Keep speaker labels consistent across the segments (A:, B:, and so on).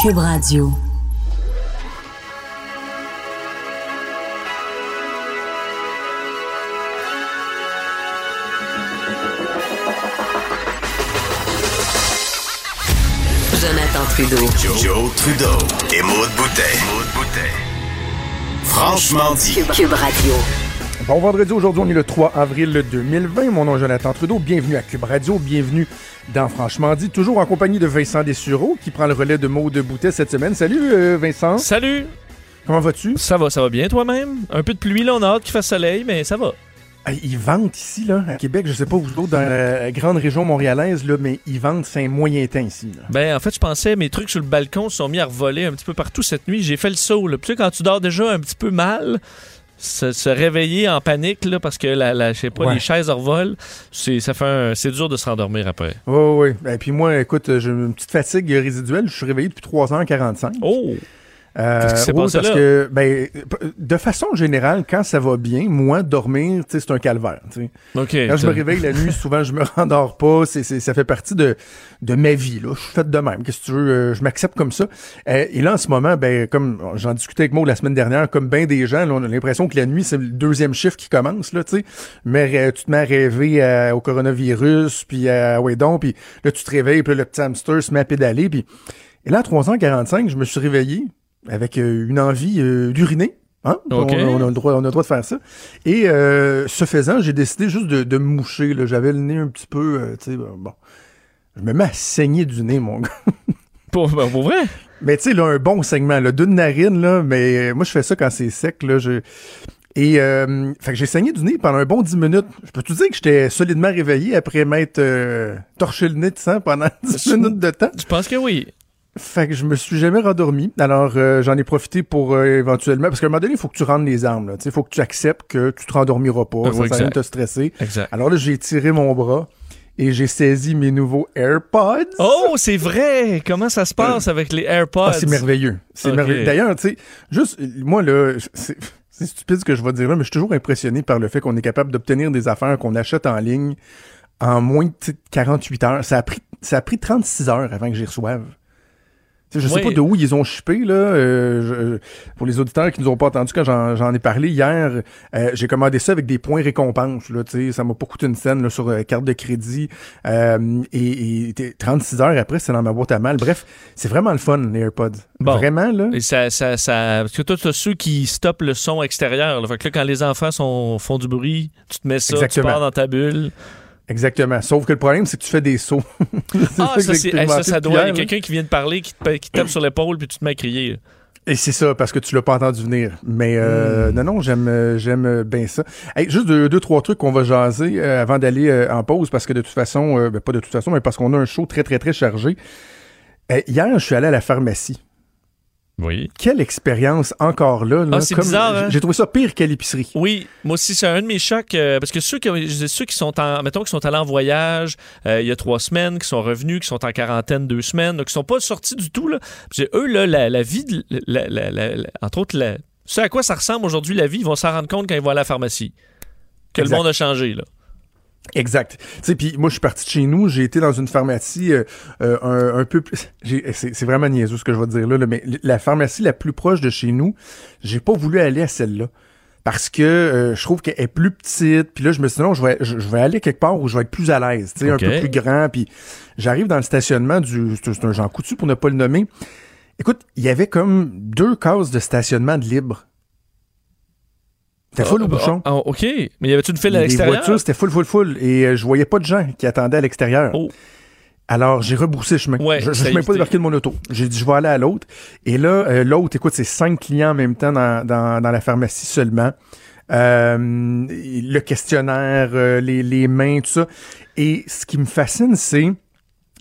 A: Cube Radio. Jonathan Trudeau.
B: Joe, Trudeau et Maude Boutet. Franchement dit.
A: Cube, Cube Radio.
C: Bon vendredi, aujourd'hui, on est le 3 avril 2020. Mon nom est Jonathan Trudeau. Bienvenue à Cube Radio. Bienvenue dans Franchement dit, toujours en compagnie de Vincent Dessureau qui prend le relais de Maude Boutet cette semaine. Salut euh, Vincent.
D: Salut!
C: Comment vas-tu?
D: Ça va, ça va bien toi-même? Un peu de pluie, là, on a hâte qu'il fasse soleil, mais ça va.
C: Ils vendent ici, là, à Québec, je sais pas vous autres, dans la grande région montréalaise, là, mais ils vendent, c'est un moyen temps ici. Là.
D: Ben, en fait, je pensais, mes trucs sur le balcon se sont mis à revoler un petit peu partout cette nuit. J'ai fait le saut, là. Puis, tu sais, quand tu dors déjà un petit peu mal, se, se réveiller en panique, là, parce que, la, la, je sais pas,
C: Ouais.
D: les chaises revolent, c'est, ça fait un- c'est dur de se rendormir après.
C: Oui, oui. Et puis moi, écoute, j'ai une petite fatigue résiduelle. Je suis réveillé depuis 3h45.
D: Oh!
C: Euh, oui, parce
D: là?
C: que, ben, de façon générale, quand ça va bien, moi, dormir, c'est un calvaire. tu sais.
D: OK.
C: Quand je me réveille la nuit, souvent, je me rendors pas. C'est, c'est- ça fait partie de, de ma vie. Là. Je suis fait de même. Qu'est-ce que tu veux? euh, je m'accepte comme ça. Euh, et là, en ce moment, ben, comme j'en discutais avec moi la semaine dernière, comme bien des gens, là, on a l'impression que la nuit, c'est le deuxième chiffre qui commence. Là, tu sais. mais euh, tu te mets à rêver euh, au coronavirus, puis à ouais donc, puis là, tu te réveilles, puis là, le petit hamster se met à pédaler. Puis... Et là, à 3h45, je me suis réveillé avec euh, une envie euh, d'uriner. Hein? On, on a le droit, on a le droit de faire ça. Et euh, ce faisant, j'ai décidé juste de, de me moucher. J'avais le nez un petit peu, tu sais, bon. Je me mets à saigner du nez, mon gars.
D: Pour, ben, pour vrai?
C: Mais tu sais, là, un bon segment, là, d'une narine, là, mais moi, je fais ça quand c'est sec, là, je... Et, euh, fait que j'ai saigné du nez pendant un bon 10 minutes. Je peux te dire que j'étais solidement réveillé après m'être euh, torché le nez de sang pendant 10 minutes de temps?
D: Je pense que oui.
C: Fait que je me suis jamais rendormi. Alors, euh, j'en ai profité pour euh, éventuellement... Parce qu'à un moment donné, il faut que tu rendes les armes, là. Tu sais, il faut que tu acceptes que tu te rendormiras pas. Ça
D: exact.
C: te stresser.
D: Exact.
C: Alors là, j'ai tiré mon bras et j'ai saisi mes nouveaux AirPods.
D: Oh, c'est vrai! Comment ça se passe avec les AirPods?
C: Ah, c'est merveilleux. C'est merveilleux. D'ailleurs, tu sais, juste, moi, là, c'est stupide ce que je vais dire là, mais je suis toujours impressionné par le fait qu'on est capable d'obtenir des affaires qu'on achète en ligne en moins de tu sais, 48 heures. Ça a pris, ça a pris 36 heures avant que j'y reçoive. Je sais pas de où ils ont shippé, là. euh, je- pour les auditeurs qui nous ont pas entendu quand j'en j'en ai parlé hier, euh, j'ai commandé ça avec des points récompenses, là. Tu sais, ça m'a pas coûté une scène, là, sur euh, carte de crédit. Euh, et, et t'es- 36 heures après, c'est dans ma boîte à mal. Bref, c'est vraiment le fun, les AirPods.
D: Bon.
C: Vraiment, là.
D: Et ça, ça, ça, parce que toi, as ceux qui stoppent le son extérieur. Là. Fait que là, quand les enfants sont, font du bruit, tu te mets ça,
C: Exactement.
D: tu pars dans ta bulle.
C: Exactement. Sauf que le problème, c'est que tu fais des sauts.
D: Ah, ça, hey, ça, ça doit. Il y a quelqu'un qui vient de parler, qui te, qui tape sur l'épaule, puis tu te mets à crier.
C: Et c'est ça, parce que tu l'as pas entendu venir. Mais euh, non, non, j'aime euh, j'aime euh, bien ça. Hey, juste deux, deux, trois trucs qu'on va jaser euh, avant d'aller en pause, parce que de toute façon, ben, pas de toute façon, mais parce qu'on a un show très, très, très chargé. Hier, je suis allé à la pharmacie.
D: Oui.
C: Quelle expérience encore là. là
D: Ah, c'est bizarre, hein?
C: J'ai trouvé ça pire qu'à l'épicerie.
D: Oui, moi aussi, c'est un de mes chocs. euh, parce que ceux qui, ceux qui sont en, mettons, qui sont allés en voyage euh, il y a trois semaines, qui sont revenus, qui sont en quarantaine deux semaines, donc qui sont pas sortis du tout, là. Eux, là, la, la vie, la- la- entre autres, ce à quoi ça ressemble aujourd'hui, la vie, ils vont s'en rendre compte quand ils vont à la pharmacie. Que
C: Exact.
D: le monde a changé, là.
C: Exact. Tu sais, puis moi, je suis parti de chez nous, j'ai été dans une pharmacie euh, euh, un, un peu plus... j'ai- C'est vraiment niaiseux ce que je vais te dire là, là, mais la pharmacie la plus proche de chez nous, j'ai pas voulu aller à celle-là. Parce que euh, je trouve qu'elle est plus petite, puis là, je me suis dit, non, je vais, je, je vais aller quelque part où je vais être plus à l'aise, tu sais, un peu plus grand, puis j'arrive dans le stationnement du... C'est c'est un Jean Coutu, pour ne pas le nommer. Écoute, il y avait comme deux cases de stationnement de libre. C'était full
D: Ah,
C: au bouchon.
D: ah, OK. Mais y avait-tu une file à
C: Les
D: l'extérieur?
C: voitures, c'était full, full, full. Et euh, je voyais pas de gens qui attendaient à l'extérieur.
D: Oh.
C: Alors, j'ai rebroussé chemin.
D: Ouais,
C: je ne suis même pas débarqué de mon auto. J'ai dit, je vais aller à l'autre. Et là, euh, l'autre, écoute, c'est cinq clients en même temps dans, dans, dans la pharmacie seulement. Euh, le questionnaire, euh, les, les mains, tout ça. Et ce qui me fascine, c'est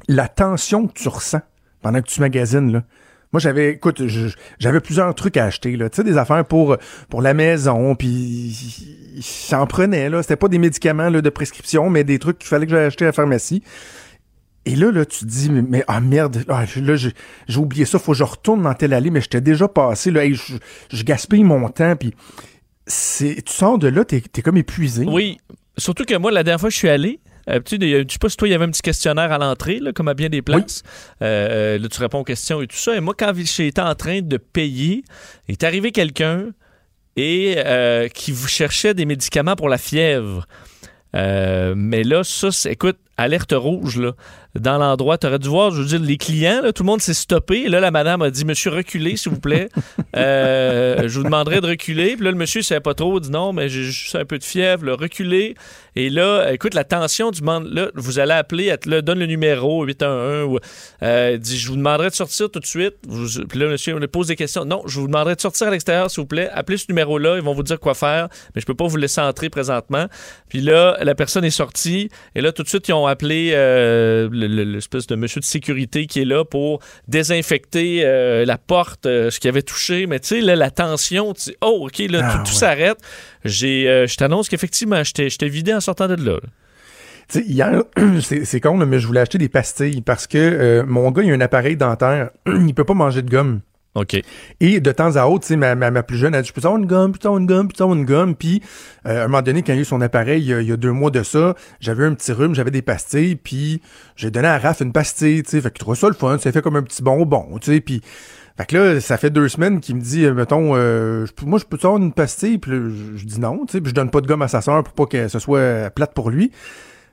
C: la tension que tu ressens pendant que tu magasines, là. Moi, j'avais, écoute, je- j'avais plusieurs trucs à acheter, là. Tu sais, des affaires pour, pour la maison, puis j'en prenais, là. C'était pas des médicaments, là, de prescription, mais des trucs qu'il fallait que j'aille acheter à la pharmacie. Et là, là, tu te dis, mais, ah merde, ah, là, j'ai oublié ça, faut que je retourne dans telle allée, mais j'étais déjà passé, là, je, je gaspille mon temps, puis tu sors de là, t'es es comme épuisé.
D: Oui. Surtout que moi, la dernière fois que je suis allé, Euh, tu sais, je pas si toi, il y avait un petit questionnaire à l'entrée, comme à bien des places. Euh, là, tu réponds aux questions et tout ça. Et moi, quand j'étais en train de payer, il est arrivé quelqu'un et euh, qui vous cherchait des médicaments pour la fièvre. Euh, mais là, ça, écoute, alerte rouge, là. Dans l'endroit, tu aurais dû voir, je veux dire, les clients, tout le monde s'est stoppé. Là, la madame a dit Monsieur, reculez, s'il vous plaît. Euh, je vous demanderai de reculer. Puis là, le monsieur ne savait pas trop, il dit non, mais j'ai juste un peu de fièvre, là, reculez. Et là, écoute, la tension du monde, là, vous allez appeler, elle donne le numéro 811, ou, euh, dit je vous demanderai de sortir tout de suite. Puis là, monsieur, on lui pose des questions. Non, je vous demanderai de sortir à l'extérieur, s'il vous plaît. Appelez ce numéro-là, ils vont vous dire quoi faire, mais je peux pas vous laisser entrer présentement. Puis là, la personne est sortie, et là, tout de suite, ils ont appelé euh, l'espèce de monsieur de sécurité qui est là pour désinfecter euh, la porte, euh, ce qui avait touché. Mais tu sais, là, la tension, tu oh, OK, là,
C: Ah,
D: tout, tout
C: ouais.
D: s'arrête. J'ai, euh, je t'annonce qu'effectivement, j'étais j'étais vidé en sortant de là. là.
C: Tu sais, hier, c'est con, mais je voulais acheter des pastilles parce que euh, mon gars, il a un appareil dentaire. il peut pas manger de gomme.
D: OK.
C: Et de temps à autre, ma, ma, ma plus jeune, elle dit, je peux avoir une gomme, avoir une gomme, avoir une gomme. Puis, euh, à un moment donné, quand il a eu son appareil, il y a, y a deux mois de ça, j'avais un petit rhume, j'avais des pastilles, puis j'ai donné à Raph une pastille, tu sais. Fait qu'il trouve ça le fun, ça fait comme un petit bonbon, tu sais. Puis, fait que là, ça fait deux semaines qu'il me dit, euh, mettons, euh, moi, je peux avoir une pastille? Puis je, dis non, tu sais. Puis je donne pas de gomme à sa soeur pour pas que ce soit plate pour lui.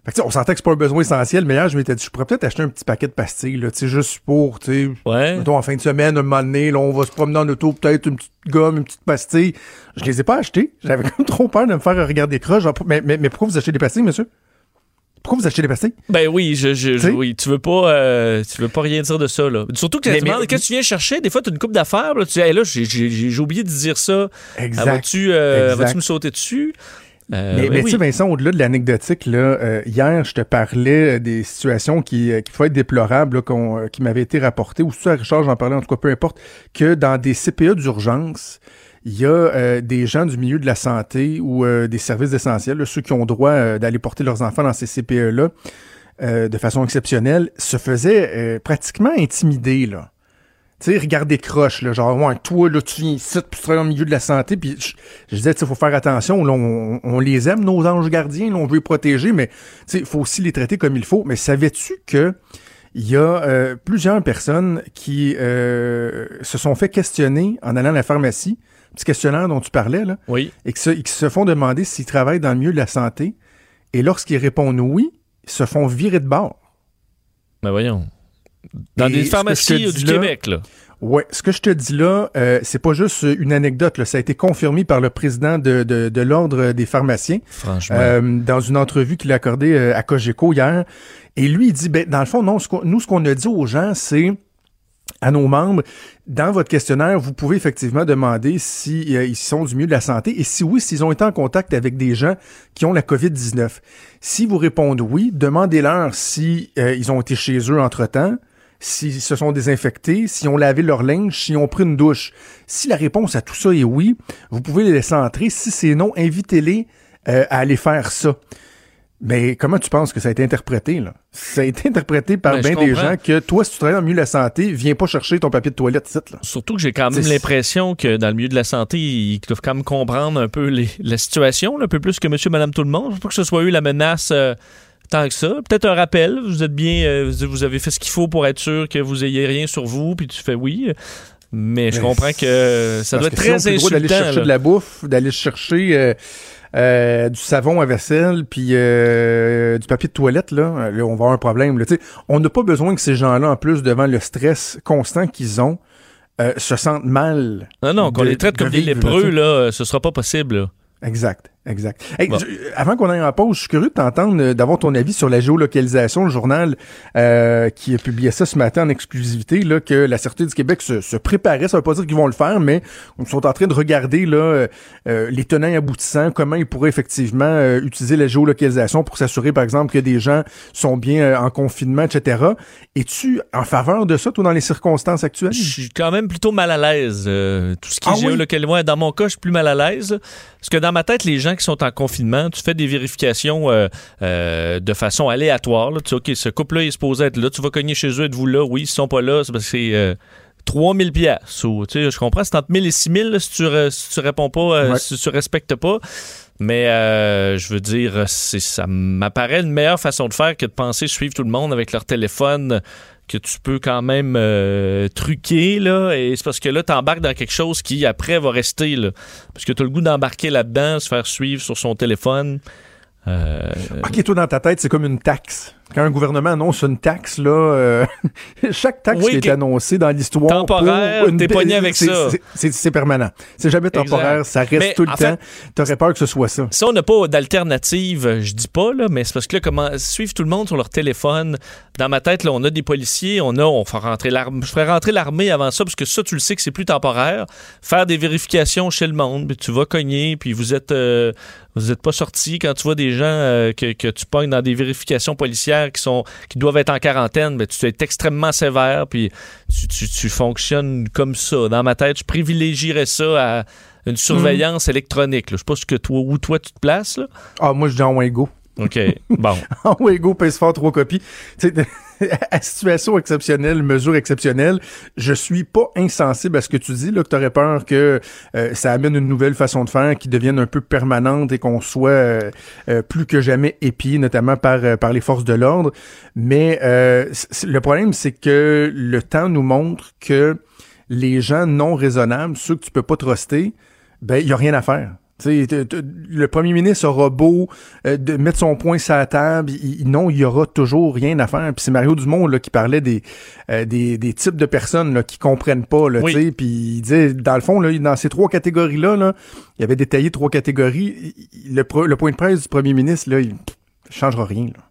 C: Fait que, on sentait que c'est pas un besoin essentiel, mais hier, je m'étais dit, je pourrais peut-être acheter un petit paquet de pastilles, là, tu sais, juste pour, tu sais,
D: Ouais.
C: Mettons, en fin de semaine, un moment donné, là, on va se promener en auto, peut-être une petite gomme, une petite pastille. Je les ai pas achetées. J'avais comme trop peur de me faire regarder croche. Mais, mais, mais pourquoi vous achetez des pastilles, monsieur? Pourquoi vous achetez des pastilles?
D: Ben oui, je, je- oui, tu veux pas, euh, tu veux pas rien dire de ça là. Surtout que
C: Mais-
D: tu demandes,
C: mais-
D: que tu viens chercher? Des fois, tu as une coupe d'affaires, là, tu dis, Hey, là, j'ai- oublié de dire ça.
C: Exact.
D: Vas-tu euh, vas-tu me sauter dessus? Euh,
C: mais
D: oui,
C: mais tu sais, Vincent, au-delà de l'anecdotique, là, euh, hier, je te parlais euh, des situations qui, euh, qui pouvaient être déplorables, là, qui m'avaient été rapportées, ou ça, Richard, j'en parlais, en tout cas, peu importe, que dans des CPE d'urgence, il y a euh, des gens du milieu de la santé ou euh, des services essentiels, là, ceux qui ont droit d'aller porter leurs enfants dans ces CPE-là, euh, de façon exceptionnelle, se faisaient euh, pratiquement intimider, là. Tu sais, regarder croche, là, genre, ouais, toi, là, tu viens ici, puis tu travailles au milieu de la santé, puis je, je disais, tu sais, faut faire attention, là, on, on les aime, nos anges gardiens, là, on veut les protéger, mais, tu sais, il faut aussi les traiter comme il faut. Mais savais-tu que il y a euh, plusieurs personnes qui euh, se sont fait questionner en allant à la pharmacie, petit questionnaire dont tu parlais, là,
D: Oui.
C: et qui se, et qui se font demander s'ils travaillent dans le milieu de la santé, et lorsqu'ils répondent oui, ils se font virer de bord.
D: Ben voyons. Dans
C: Et
D: des pharmacies
C: te
D: du
C: là-
D: Québec, là.
C: Ouais, ce que je te dis là, euh, c'est pas juste une anecdote. Là. Ça a été confirmé par le président de, de, de l'Ordre des pharmaciens
D: Franchement.
C: euh, dans une entrevue qu'il a accordée euh, à Cogeco hier. Et lui, il dit, ben, dans le fond, non, ce nous, ce qu'on a dit aux gens, c'est à nos membres, dans votre questionnaire, vous pouvez effectivement demander si euh, ils sont du milieu de la santé et si oui, s'ils ont été en contact avec des gens qui ont la COVID-19. Si vous répondez oui, demandez-leur si euh, ils ont été chez eux entre-temps, s'ils se sont désinfectés, s'ils ont lavé leur linge, s'ils ont pris une douche. Si la réponse à tout ça est oui, vous pouvez les laisser entrer. Si c'est non, invitez-les euh, à aller faire ça. Mais comment tu penses que ça a été interprété, là? Ça a été interprété par
D: Ben,
C: bien des gens que toi, si tu travailles dans le milieu de la santé, viens pas chercher ton papier de toilette, ici, là.
D: Surtout que j'ai quand même l'impression que dans le milieu de la santé, ils doivent quand même comprendre un peu les- la situation, là, un peu plus que monsieur, madame, tout le monde. Je pas que ce soit eu la menace euh, tant que ça. Peut-être un rappel. Vous êtes bien, euh, vous- avez fait ce qu'il faut pour être sûr que vous ayez rien sur vous, puis tu fais oui. Mais je comprends que ça doit être
C: si
D: très
C: droit d'aller chercher
D: là.
C: de la bouffe, d'aller chercher euh, euh, du savon à vaisselle, puis euh, du papier de toilette, là, là, on va avoir un problème. Là. On n'a pas besoin que ces gens-là, en plus, devant le stress constant qu'ils ont, se sentent mal.
D: Non, non, qu'on les traite
C: de
D: comme des lépreux,
C: là,
D: ce sera pas possible.
C: Exact, exact. Hey,
D: Bon.
C: je- avant qu'on aille en pause, je suis curieux de t'entendre, euh, d'avoir ton avis sur la géolocalisation, le journal euh, qui a publié ça ce matin en exclusivité, là, que la Sûreté du Québec se, se préparait, ça veut pas dire qu'ils vont le faire, mais ils sont en train de regarder là, euh, euh, les tenants et aboutissants, comment ils pourraient effectivement utiliser la géolocalisation pour s'assurer, par exemple, que des gens sont bien en confinement, etc. Es-tu en faveur de ça, toi, dans les circonstances actuelles?
D: Je suis quand même plutôt mal à l'aise. tout ce qui
C: Ah
D: est
C: oui?
D: géolocalisé. Ouais, dans mon cas, je suis plus mal à l'aise. Parce que dans ma tête, les gens qui sont en confinement, tu fais des vérifications euh, euh, de façon aléatoire. là. Tu dis, OK, ce couple-là est supposé être là. Tu vas cogner chez eux, êtes-vous là? Oui, ils sont pas là. C'est parce que c'est euh, 3000 pièces. Je comprends, c'est entre 1000 et 6000 là, si, tu, si tu réponds pas, euh,
C: Ouais.
D: si tu respectes pas. Mais euh, je veux dire, ça m'apparaît une meilleure façon de faire que de penser suivre tout le monde avec leur téléphone que tu peux quand même euh, truquer, là, et c'est parce que là, t'embarques dans quelque chose qui, après, va rester, là. Parce que t'as le goût d'embarquer là-dedans, se faire suivre sur son téléphone. Euh,
C: Ok, toi, dans ta tête, c'est comme une taxe. Quand un gouvernement annonce une taxe, là, euh, chaque taxe
D: Oui,
C: qui est annoncée dans l'histoire.
D: Temporaire,
C: pour une-
D: t'es pogné avec ça.
C: c'est- permanent. C'est jamais temporaire, ça reste
D: Mais
C: tout le temps. T'aurais peur que ce soit ça.
D: Si on n'a pas d'alternative, je dis pas, là, mais c'est parce que là, comment suivre tout le monde sur leur téléphone. Dans ma tête, là, on a des policiers, on a, on fait rentrer l'armée. Je ferais rentrer l'armée avant ça, parce que ça, tu le sais que c'est plus temporaire. Faire des vérifications chez le monde, puis tu vas cogner, puis vous êtes euh, vous êtes pas sortis quand tu vois des gens euh, que, que tu pognes dans des vérifications policières qui sont qui doivent être en quarantaine, ben, tu es extrêmement sévère, puis tu, tu, tu fonctionnes comme ça. Dans ma tête, je privilégierais ça à une surveillance électronique. là. Je sais pas ce que toi, où toi tu te places. Là.
C: Ah, moi, je dis en Wingo.
D: OK. Bon.
C: En Wingo, pèse fort, trois copies. Tu sais, à situation exceptionnelle, mesure exceptionnelle, je suis pas insensible à ce que tu dis, là, que tu aurais peur que euh, ça amène une nouvelle façon de faire qui devienne un peu permanente et qu'on soit euh, euh, plus que jamais épié, notamment par, euh, par les forces de l'ordre. Mais euh, le problème, c'est que le temps nous montre que les gens non raisonnables, ceux que tu peux pas truster, ben, il y a rien à faire. Le premier ministre aura beau euh, de mettre son point sur la table, il- non, il y aura toujours rien à faire. Puis c'est Mario Dumont là, qui parlait des, euh, des, des types de personnes là, qui comprennent pas, là,
D: Oui.
C: Puis il disait, dans le fond, là, dans ces trois catégories-là, là, il avait détaillé trois catégories. Le, le point de presse du premier ministre, là, il changera rien. Là.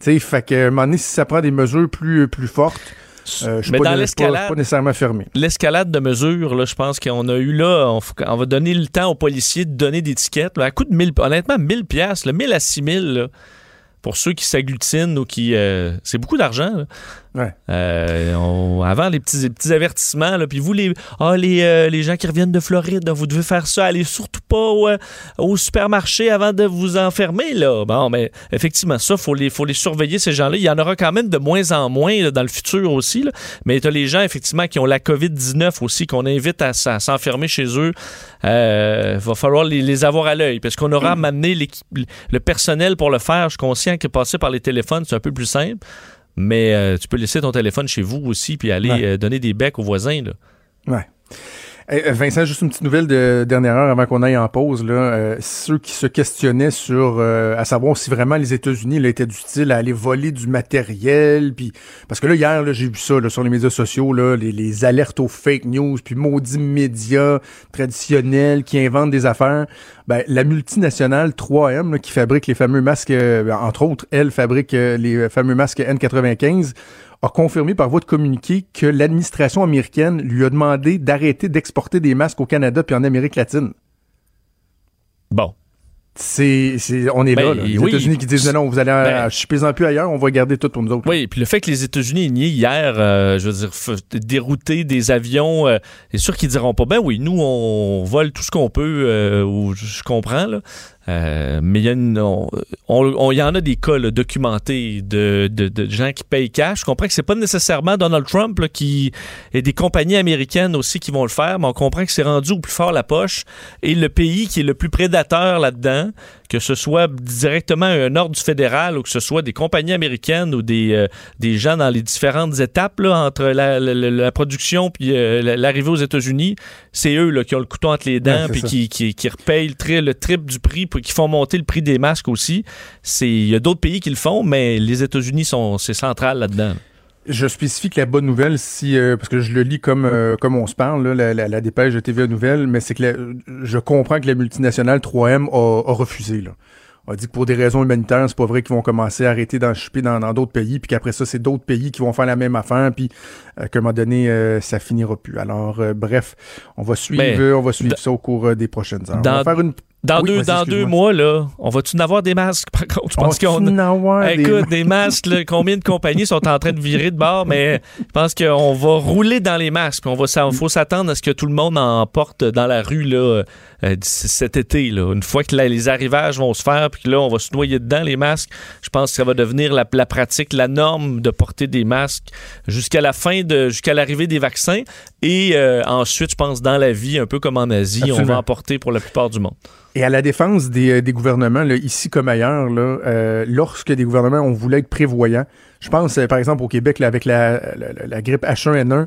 C: Tu sais, fait que, à un moment donné, si ça prend des mesures plus, plus fortes, euh, je suis
D: Mais
C: pas,
D: dans
C: je suis pas-
D: l'escalade-
C: pas nécessairement fermé.
D: L'escalade de mesures, là, je pense qu'on a eu là, on, va donner le temps aux policiers de donner des tickets. là, à coût de 1000, honnêtement, 1000 pièces, 1000 à 6000, là, pour ceux qui s'agglutinent ou qui... euh, c'est beaucoup d'argent.
C: Ouais.
D: Euh, on- avant, les petits, les petits avertissements, là, puis vous, les, ah, les, euh, les gens qui reviennent de Floride, vous devez faire ça, allez surtout pas au, euh, au supermarché avant de vous enfermer. Là. Bon, mais effectivement, ça, il faut les, faut les surveiller, ces gens-là. Il y en aura quand même de moins en moins là, dans le futur aussi. Là. Mais tu as les gens, effectivement, qui ont la COVID-19 aussi, qu'on invite à, s'enfermer chez eux. Euh, va falloir les, les avoir à l'œil, parce qu'on aura amené l'équipe- le personnel pour le faire. Je suis conscient que passer par les téléphones, c'est un peu plus simple. Mais euh, tu peux laisser ton téléphone chez vous aussi, puis aller
C: Ouais.
D: euh, donner des becs aux voisins. Là.
C: Ouais. Euh, Vincent, juste une petite nouvelle de dernière heure avant qu'on aille en pause. Là, Euh, ceux qui se questionnaient sur euh, à savoir si vraiment les États-Unis étaient du style à aller voler du matériel, puis parce que là hier là, j'ai vu ça là, sur les médias sociaux là, les, alertes aux fake news, puis maudits médias traditionnels qui inventent des affaires. Ben, la multinationale 3M là, qui fabrique les fameux masques, euh, entre autres, elle fabrique euh, les fameux masques N95 a confirmé par voie de communiqué que l'administration américaine lui a demandé d'arrêter d'exporter des masques au Canada puis en Amérique latine.
D: Bon.
C: C'est, on est
D: Ben,
C: là, là. Les
D: oui.
C: États-Unis qui disent non, non, vous allez,
D: Ben-
C: euh, shippez-en plus ailleurs, on va garder tout pour nous autres.
D: Oui, puis le fait que les États-Unis aient nié hier, euh, je veux dire, dérouter des avions, euh, c'est sûr qu'ils diront pas, ben oui, nous, on vole tout ce qu'on peut, euh, ou je comprends, là. Euh, mais il y, en a des cas là, documentés de, de- de gens qui payent cash. Je comprends que c'est pas nécessairement Donald Trump là, qui et des compagnies américaines aussi qui vont le faire, mais on comprend que c'est rendu au plus fort la poche. Et le pays qui est le plus prédateur là-dedans, que ce soit directement un ordre du fédéral ou que ce soit des compagnies américaines ou des, euh, des gens dans les différentes étapes là, entre la, la- la- la production puis euh, la- l'arrivée aux États-Unis, c'est eux là, qui ont le couteau entre les
C: Ouais,
D: dents
C: c'est
D: puis qui, qui, qui repayent le, tri- le triple du prix puis qui font monter le prix des masques aussi. C'est Il y a d'autres pays qui le font, mais les États-Unis, sont c'est central là-dedans.
C: Je spécifie que la bonne nouvelle, si euh, parce que je le lis comme euh, comme on se parle, là, la, la- la dépêche de TVA Nouvelle, mais c'est que la- je comprends que la multinationale 3M a, a refusé. Là. A dit que pour des raisons humanitaires, c'est pas vrai qu'ils vont commencer à arrêter d'en chipper dans d'autres pays, puis qu'après ça, c'est d'autres pays qui vont faire la même affaire, puis euh, qu'à un moment donné, euh, ça finira plus. Alors, euh, bref, on va suivre,
D: Mais,
C: euh, on va suivre ça au cours des prochaines heures.
D: dans-
C: on va faire une.
D: Dans,
C: Oui,
D: deux, dans deux mois, là, on va-tu en avoir des masques, par contre? Je pense
C: On
D: qu'on
C: des-
D: Écoute, des masques, là, combien de compagnies sont en train de virer de bord, mais je pense qu'on va rouler dans les masques. On va, ça- faut s'attendre à ce que tout le monde en porte dans la rue là, euh, cet été. Là. Une fois que les arrivages vont se faire, puis que là, on va se noyer dedans, les masques, je pense que ça va devenir la, la pratique, la norme de porter des masques jusqu'à la fin de, jusqu'à l'arrivée des vaccins. Et euh, ensuite, je pense, dans la vie, un peu comme en Asie, on va en porter pour la plupart du monde.
C: Et à la défense des, des gouvernements, là, ici comme ailleurs, là, euh, lorsque des gouvernements ont voulu être prévoyants, je pense par exemple au Québec là, avec la, la, la grippe H1N1,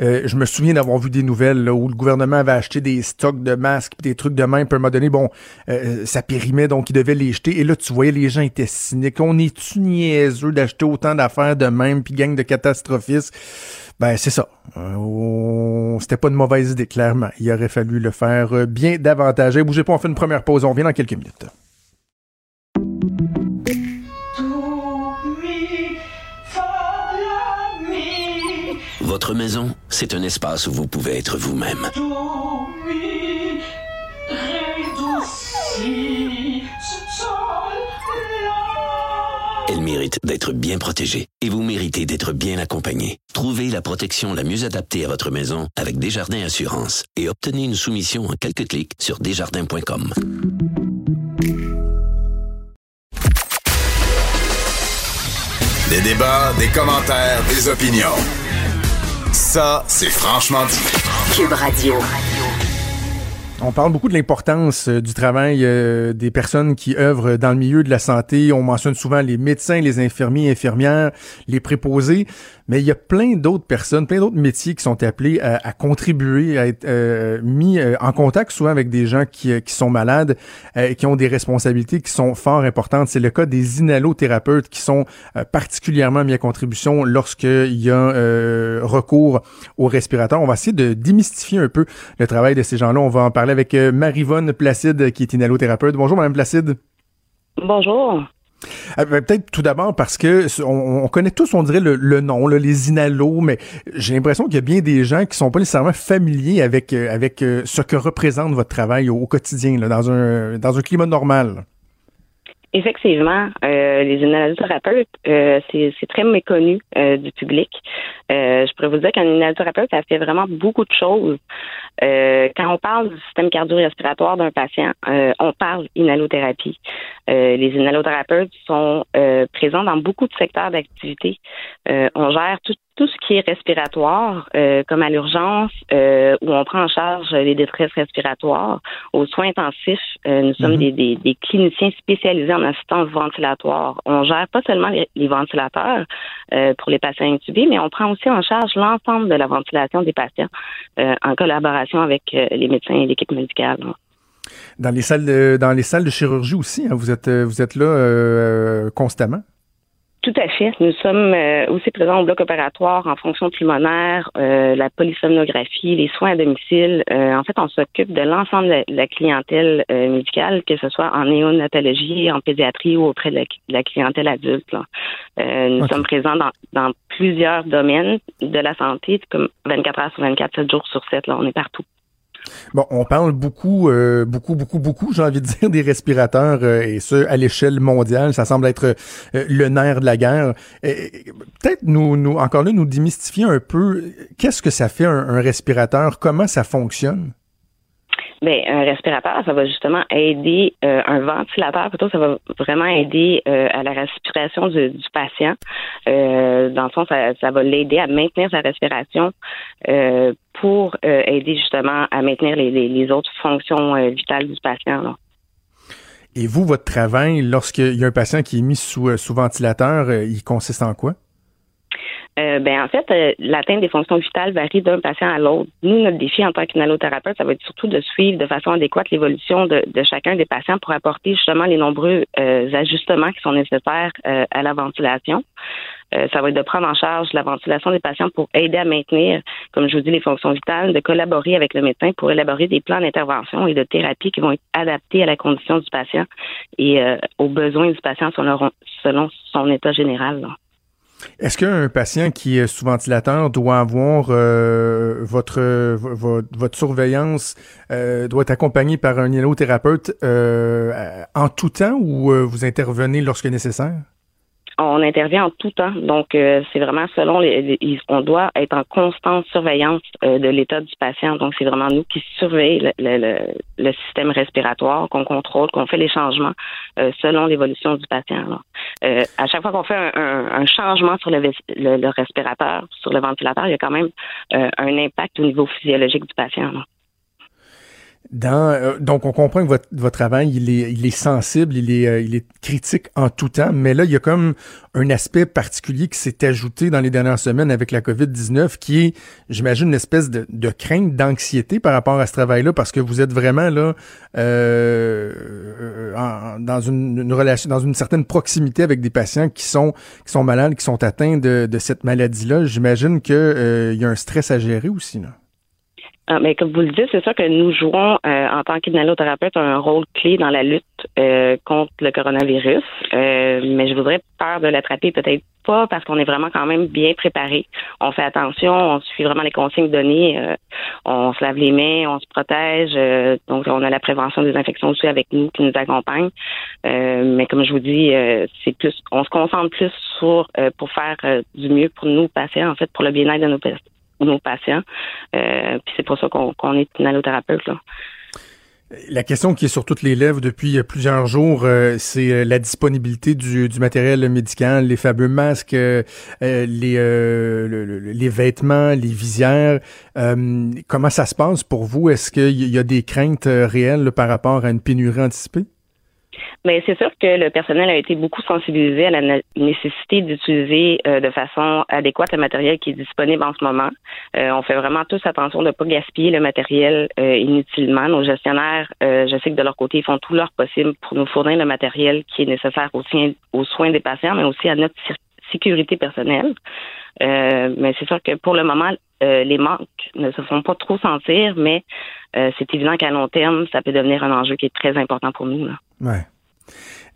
C: euh, je me souviens d'avoir vu des nouvelles où le gouvernement avait acheté des stocks de masques, des trucs de même, puis à un moment donné, bon, euh, ça périmait, donc ils devaient les jeter. Et là, tu voyais, les gens étaient cyniques. On est-tu niaiseux d'acheter autant d'affaires de même, puis gang de catastrophistes? Ben, c'est ça. Euh, C'était pas une mauvaise idée, clairement. Il aurait fallu le faire euh, bien davantage. bougez pas, on fait une première pause. On revient dans quelques minutes.
E: Votre maison, c'est un espace où vous pouvez être vous-même. Elle mérite d'être bien protégée et vous méritez d'être bien accompagné. Trouvez la protection la mieux adaptée à votre maison avec Desjardins Assurance et obtenez une soumission en quelques clics sur desjardins.com.
B: Des débats, des commentaires, des opinions. Ça, c'est franchement dit.
A: Cube Radio.
C: On parle beaucoup de l'importance euh, du travail euh, des personnes qui œuvrent dans le milieu de la santé. On mentionne souvent les médecins, les infirmiers, infirmières, les préposés. Mais il y a plein d'autres personnes, plein d'autres métiers qui sont appelés à, contribuer, à être euh, mis euh, en contact souvent avec des gens qui, euh, qui sont malades et qui ont des responsabilités qui sont fort importantes. C'est le cas des inhalothérapeutes qui sont particulièrement mis à contribution lorsqu'il y a recours au respirateur. On va essayer de démystifier un peu le travail de ces gens-là. On va en parler avec Marivonne Placide qui est inhalothérapeute. Bonjour Madame Placide.
F: Bonjour.
C: Euh, peut-être tout d'abord parce que on, connaît tous, on dirait le, nom, les inalos, mais j'ai l'impression qu'il y a bien des gens qui sont pas nécessairement familiers avec euh, avec euh, ce que représente votre travail au, quotidien, dans un dans un climat normal.
F: Effectivement, les inhalothérapeutes, c'est très méconnu du public. je pourrais vous dire qu'un inhalothérapeute, ça fait vraiment beaucoup de choses. quand on parle du système cardio-respiratoire d'un patient, on parle inhalothérapie. Euh, les inhalothérapeutes sont euh, présents dans beaucoup de secteurs d'activité. Euh, on gère tout, tout ce qui est respiratoire, comme à l'urgence, où on prend en charge les détresses respiratoires. Aux soins intensifs, nous sommes mhm. des, des, cliniciens spécialisés en assistance ventilatoire. On gère pas seulement les, les ventilateurs pour les patients intubés, mais on prend aussi en charge l'ensemble de la ventilation des patients en collaboration avec les médecins et l'équipe médicale
C: dans les salles de, dans les salles de chirurgie aussi. Hein, vous êtes euh, vous êtes là euh, constamment?
F: Tout à fait. Nous sommes euh, aussi présents au bloc opératoire en fonction pulmonaire, la polysomnographie, les soins à domicile. en fait, on s'occupe de l'ensemble de la clientèle médicale, que ce soit en néonatologie, en pédiatrie ou auprès de la, clientèle adulte. nous sommes présents dans, dans, plusieurs domaines de la santé, comme 24 heures sur 24, 7 jours sur 7. Là, on est partout.
C: Bon, on parle beaucoup, euh, beaucoup, beaucoup, beaucoup, j'ai envie de dire, des respirateurs, euh, et ce, à l'échelle mondiale. Ça semble être euh, le nerf de la guerre. Peut-être nous, nous, encore là, nous démystifier un peu, qu'est-ce que ça fait un respirateur? Comment ça fonctionne?
F: Bien, un respirateur, ça va justement aider euh, un ventilateur, plutôt, ça va vraiment aider euh, à la respiration du, patient. Euh, dans le fond, ça, va l'aider à maintenir sa respiration pour aider justement à maintenir les, les, autres fonctions vitales du patient.
C: Et vous, votre travail, lorsqu'il y a un patient qui est mis sous, sous ventilateur, il consiste en quoi?
F: Euh, ben en fait, euh, l'atteinte des fonctions vitales varie d'un patient à l'autre. Nous, notre défi en tant qu'inhalothérapeute, ça va être surtout de suivre de façon adéquate l'évolution de, chacun des patients pour apporter justement les nombreux euh, ajustements qui sont nécessaires à la ventilation. ça va être de prendre en charge la ventilation des patients pour aider à maintenir, comme je vous dis, les fonctions vitales, de collaborer avec le médecin pour élaborer des plans d'intervention et de thérapie qui vont être adaptés à la condition du patient et aux besoins du patient selon, selon son état général.
C: Est-ce qu'un patient qui est sous ventilateur doit avoir euh, votre, votre, surveillance euh, doit être accompagné par un inhalothérapeute euh, en tout temps ou vous intervenez lorsque nécessaire?
F: On intervient en tout temps. Donc, euh, c'est vraiment selon les, on doit être en constante surveillance euh, de l'état du patient. Donc, c'est vraiment nous qui surveillons le, système respiratoire, qu'on contrôle, qu'on fait les changements euh, selon l'évolution du patient. à chaque fois qu'on fait un, changement sur le, le, respirateur, sur le ventilateur, il y a quand même un impact au niveau physiologique du patient.
C: Euh, donc, on comprend que votre, votre travail, il est, il est sensible, il est, euh, il est critique en tout temps, mais là, il y a comme un aspect particulier qui s'est ajouté dans les dernières semaines avec la COVID-19, qui est, j'imagine, une espèce de, de crainte, d'anxiété par rapport à ce travail-là, parce que vous êtes vraiment là euh, en, dans une, une, relation, dans une certaine proximité avec des patients qui sont, qui sont malades, qui sont atteints de, de cette maladie-là. J'imagine qu'il euh, y a un stress à gérer aussi, là.
F: Ah, mais comme vous le dites, c'est sûr que nous jouons euh, en tant qu'inhalothérapeute un rôle clé dans la lutte euh, contre le coronavirus. Euh, mais je voudrais peur de l'attraper peut-être pas parce qu'on est vraiment quand même bien préparé. On fait attention, on suit vraiment les consignes données, on se lave les mains, on se protège. donc on a la prévention des infections aussi avec nous qui nous accompagne. mais comme je vous dis, c'est plus, on se concentre plus sur pour faire du mieux pour nous patients en fait pour le bien-être de nos patients nos patients. Euh, puis c'est pour ça qu'on est une allothérapeute.
C: La question qui est sur toutes les lèvres depuis plusieurs jours, euh, c'est euh, la disponibilité du, matériel médical, les fameux masques, euh, les vêtements, les visières. comment ça se passe pour vous? Est-ce qu'il y a des craintes réelles par rapport à une pénurie anticipée?
F: Mais c'est sûr que le personnel a été beaucoup sensibilisé à la nécessité d'utiliser euh, de façon adéquate le matériel qui est disponible en ce moment. Euh, on fait vraiment tous attention de ne pas gaspiller le matériel euh, inutilement. Nos gestionnaires, je sais que de leur côté, ils font tout leur possible pour nous fournir le matériel qui est nécessaire aussi aux soins des patients, mais aussi à notre sécurité personnelle. Mais c'est sûr que pour le moment, les manques ne se font pas trop sentir, mais c'est évident qu'à long terme, ça peut devenir un enjeu qui est très important pour nous. Là.
C: Ouais.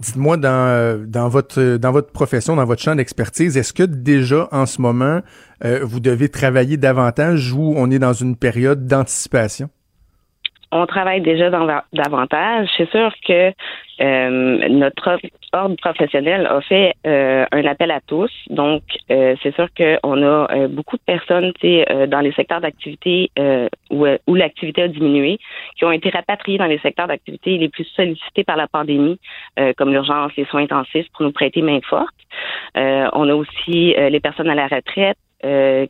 C: Dites-moi, dans, dans, votre, dans votre profession, dans votre champ d'expertise, est-ce que déjà en ce moment, euh, vous devez travailler davantage ou on est dans une période d'anticipation?
F: On travaille déjà davantage. C'est sûr que euh, notre ordre professionnel a fait euh, un appel à tous. Donc, euh, c'est sûr qu'on a beaucoup de personnes dans les secteurs d'activité où, où l'activité a diminué, qui ont été rapatriées dans les secteurs d'activité les plus sollicités par la pandémie, comme l'urgence, les soins intensifs, pour nous prêter main forte. on a aussi les personnes à la retraite,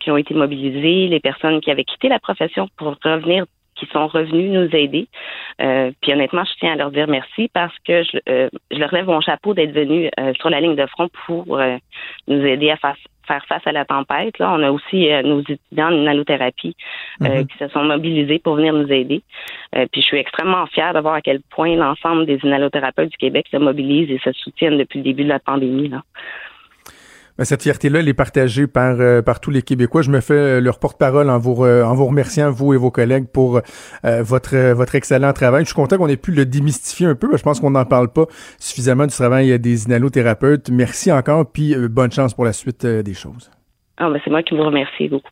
F: qui ont été mobilisées, les personnes qui avaient quitté la profession pour revenir qui sont revenus nous aider. Euh, puis honnêtement, je tiens à leur dire merci parce que je, euh, je leur lève mon chapeau d'être venus euh, sur la ligne de front pour nous aider à faire faire face à la tempête. Là, on a aussi nos étudiants en allothérapie mm-hmm. qui se sont mobilisés pour venir nous aider. puis je suis extrêmement fière de voir à quel point l'ensemble des inhalothérapeutes du Québec se mobilisent et se soutiennent depuis le début de la pandémie. Là.
C: Ben, cette fierté-là, elle est partagée par, euh, par tous les Québécois. Je me fais euh, leur porte-parole en vous, en vous remerciant, vous et vos collègues, pour euh, votre, votre excellent travail. Je suis content qu'on ait pu le démystifier un peu. Je pense qu'on n'en parle pas suffisamment du travail des inhalothérapeutes. Merci encore, puis bonne chance pour la suite des choses.
F: Ah, ben c'est moi qui vous remercie beaucoup.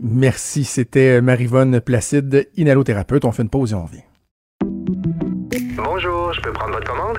C: Merci. C'était Marivonne Placide, inhalothérapeute. On fait une pause et on revient.
G: Bonjour, je peux prendre votre commande?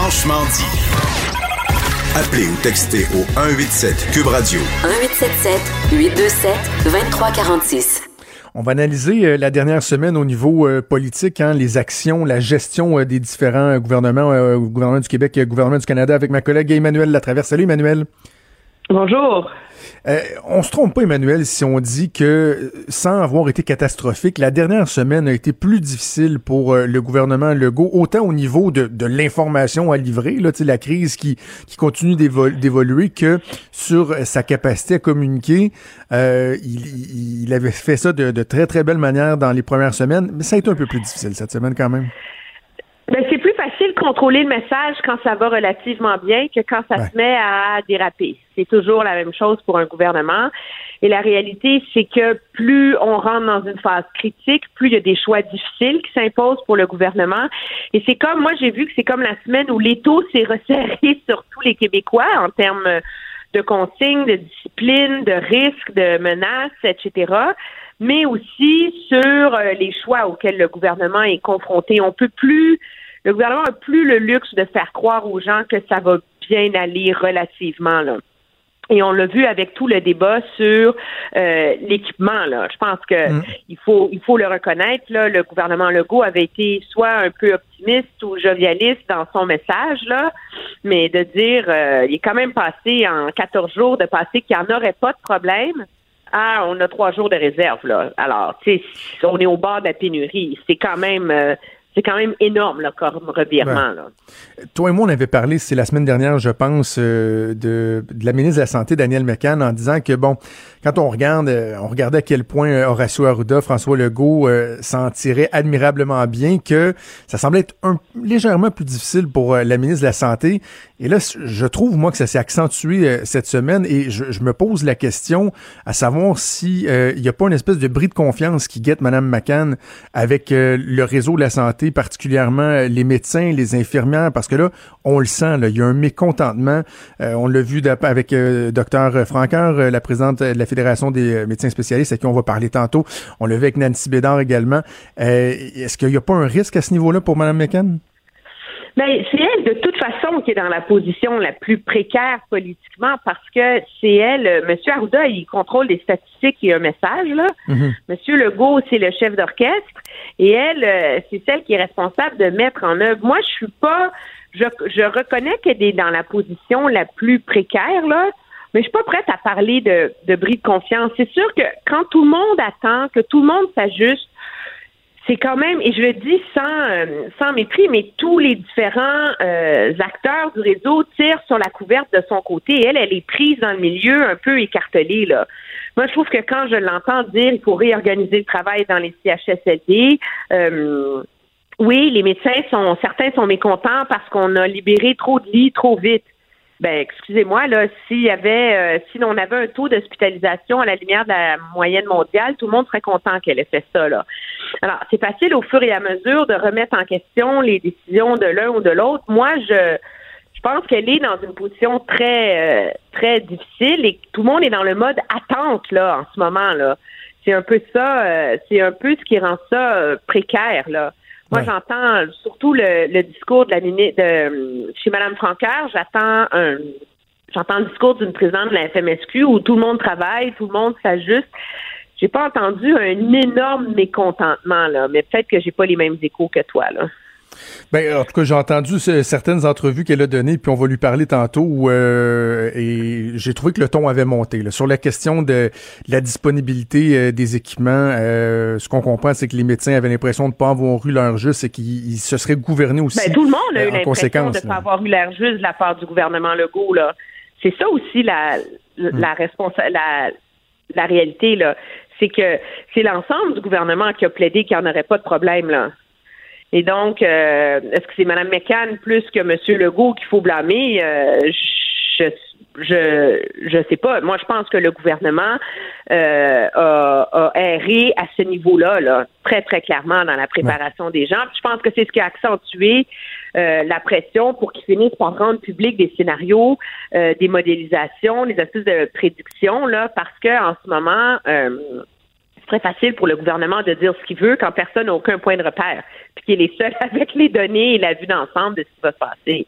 B: Franchement dit. Appelez ou textez au 187 Cube Radio.
A: 1877 827 2346.
C: On va analyser euh, la dernière semaine au niveau euh, politique, hein, les actions, la gestion euh, des différents gouvernements, gouvernement du Québec et gouvernement du Canada avec ma collègue Emmanuel Latraverse. Salut Emmanuel.
H: Bonjour.
C: Euh, on se trompe pas, Emmanuel, si on dit que, sans avoir été catastrophique, la dernière semaine a été plus difficile pour euh, le gouvernement Legault, autant au niveau de, de l'information à livrer, là, la crise qui, qui continue d'évoluer, que sur sa capacité à communiquer. Euh, il, il, avait fait ça de, de très, très belle manière dans les premières semaines, mais ça a été un peu plus difficile cette semaine quand même.
H: Ben, c'est contrôler le message quand ça va relativement bien que quand ça se met à déraper. C'est toujours la même chose pour un gouvernement. Et la réalité, c'est que plus on rentre dans une phase critique, plus il y a des choix difficiles qui s'imposent pour le gouvernement. Et c'est comme, moi, j'ai vu que c'est comme la semaine où l'étau s'est resserré sur tous les Québécois en termes de consignes, de discipline, de risques, de menaces, etc. mais aussi sur euh, les choix auxquels le gouvernement est confronté. On peut plus, le gouvernement n'a plus le luxe de faire croire aux gens que ça va bien aller relativement là. Et on l'a vu avec tout le débat sur euh, l'équipement. Là, je pense que
C: Mm.
H: il faut il faut le reconnaître. Là, le gouvernement Legault avait été soit un peu optimiste ou jovialiste dans son message là, mais de dire euh, il est quand même passé en 14 jours de passer qu'il n'y en aurait pas de problème. Ah, on a trois jours de réserve là. Alors, tu sais, on est au bord de la pénurie. C'est quand même euh, c'est quand même énorme là, comme revirement
C: Ouais.
H: là.
C: Toi et moi, on avait parlé, c'est la semaine dernière, je pense, euh, de, de la ministre de la Santé, Danielle McCann, en disant que, bon, quand on regarde, euh, on regardait à quel point euh, Horacio Arruda, François Legault euh, s'en tirait admirablement bien, que ça semblait être un, légèrement plus difficile pour la ministre de la Santé. Et là, je trouve, moi, que ça s'est accentué cette semaine et je, je me pose la question à savoir si il n'y a pas une espèce de bris de confiance qui guette Mme McCann avec le réseau de la santé, particulièrement les médecins, les infirmières, parce que là, on le sent, il y a un mécontentement. On l'a vu avec Dr Franqueur, la présidente de la Fédération des euh, médecins spécialistes, à qui on va parler tantôt. On l'a vu avec Nancy Bédard également. Euh, Est-ce qu'il n'y a pas un risque à ce niveau-là pour Mme McCann?
H: Ben, c'est elle, de toute façon, qui est dans la position la plus précaire politiquement parce que c'est elle, euh, M. Arruda, il contrôle les statistiques et un message, là.
C: Mhm.
H: Monsieur Legault, c'est le chef d'orchestre et elle, euh, c'est celle qui est responsable de mettre en œuvre. Moi, je suis pas, je, je reconnais qu'elle est dans la position la plus précaire, là, mais je suis pas prête à parler de, de bris de confiance. C'est sûr que quand tout le monde attend, que tout le monde s'ajuste, c'est quand même, et je le dis sans, euh, sans mépris, mais tous les différents euh, acteurs du réseau tirent sur la couverte de son côté. Elle, elle est prise dans le milieu un peu écartelée, là. Moi, je trouve que quand je l'entends dire il faut réorganiser le travail dans les CHSLD, euh, oui, les médecins sont, certains sont mécontents parce qu'on a libéré trop de lits trop vite. Ben, excusez-moi, là, s'il y avait, euh, si l'on avait un taux d'hospitalisation à la lumière de la moyenne mondiale, tout le monde serait content qu'elle ait fait ça, là. Alors, c'est facile au fur et à mesure de remettre en question les décisions de l'un ou de l'autre. Moi, je, je pense qu'elle est dans une position très, euh, très difficile et tout le monde est dans le mode attente, là, en ce moment, là. C'est un peu ça, euh, c'est un peu ce qui rend ça euh, précaire, là. Moi,
C: Ouais.
H: j'entends surtout le, le discours de la ministre de chez Mme Francaire, j'attends un j'entends le discours d'une présidente de la FMSQ où tout le monde travaille, tout le monde s'ajuste. J'ai pas entendu un énorme mécontentement, là, mais peut-être que j'ai pas les mêmes échos que toi, là.
C: Ben, en tout cas, j'ai entendu ce- certaines entrevues qu'elle a données, puis on va lui parler tantôt, où, euh, et j'ai trouvé que le ton avait monté. là. Sur la question de la disponibilité euh, des équipements, euh, ce qu'on comprend, c'est que les médecins avaient l'impression de ne pas avoir eu leur juste et qu'ils ils se seraient gouvernés aussi.
H: Ben, tout le monde a
C: euh,
H: eu l'impression de ne pas avoir eu l'air juste de la part du gouvernement Legault. Là. C'est ça aussi la,
C: Hmm.
H: la, responsa- la, la réalité. là. C'est que c'est l'ensemble du gouvernement qui a plaidé qu'il n'y en aurait pas de problème. là. Et donc, euh, est-ce que c'est Mme McCann plus que M. Legault qu'il faut blâmer? Euh, je je je sais pas. Moi, je pense que le gouvernement euh, a, a erré à ce niveau-là, là, très très clairement dans la préparation des gens. Puis je pense que c'est ce qui a accentué euh, la pression pour qu'ils finissent par rendre public des scénarios, euh, des modélisations, des astuces de prédiction, là, parce que en ce moment. Très facile pour le gouvernement de dire ce qu'il veut quand personne n'a aucun point de repère, puis qu'il est seul avec les données et la vue d'ensemble de ce qui va se passer.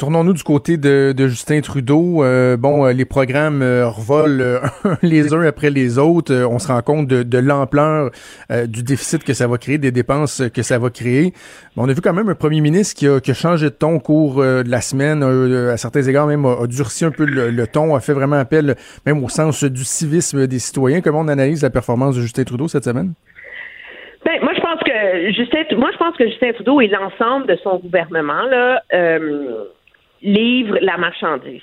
C: Tournons-nous du côté de, de Justin Trudeau. Euh, bon, euh, les programmes euh, revolent euh, les uns après les autres. Euh, on se rend compte de, de l'ampleur euh, du déficit que ça va créer, des dépenses que ça va créer. Mais on a vu quand même un premier ministre qui a, qui a changé de ton au cours de la semaine, euh, à certains égards même a, a durci un peu le, le ton, a fait vraiment appel même au sens du civisme des citoyens. Comment on analyse la performance de Justin Trudeau cette semaine?
H: Ben, moi, je pense que Justin, moi, je pense que Justin Trudeau et l'ensemble de son gouvernement là euh, livre la marchandise.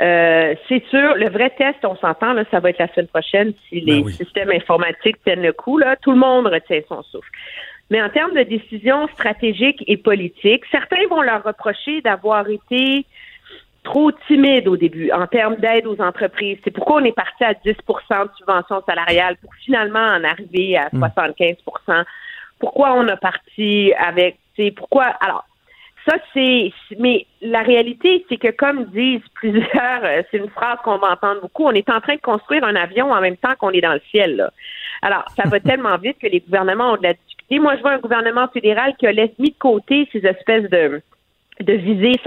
H: Euh, c'est sûr, le vrai test, on s'entend, là, ça va être la semaine prochaine si les
C: oui.
H: systèmes informatiques tiennent le coup. Là, tout le monde retient son souffle. Mais en termes de décisions stratégiques et politiques, certains vont leur reprocher d'avoir été trop timide au début en termes d'aide aux entreprises. C'est pourquoi on est parti à 10% de subvention salariale pour finalement en arriver à 75% Pourquoi on a parti avec, c'est pourquoi, alors, ça, c'est. Mais la réalité, c'est que, comme disent plusieurs, euh, c'est une phrase qu'on va entendre beaucoup, on est en train de construire un avion en même temps qu'on est dans le ciel. Là. Alors, ça va tellement vite que les gouvernements ont de la difficulté. Moi, je vois un gouvernement fédéral qui a laissé mis de côté ces espèces de de visée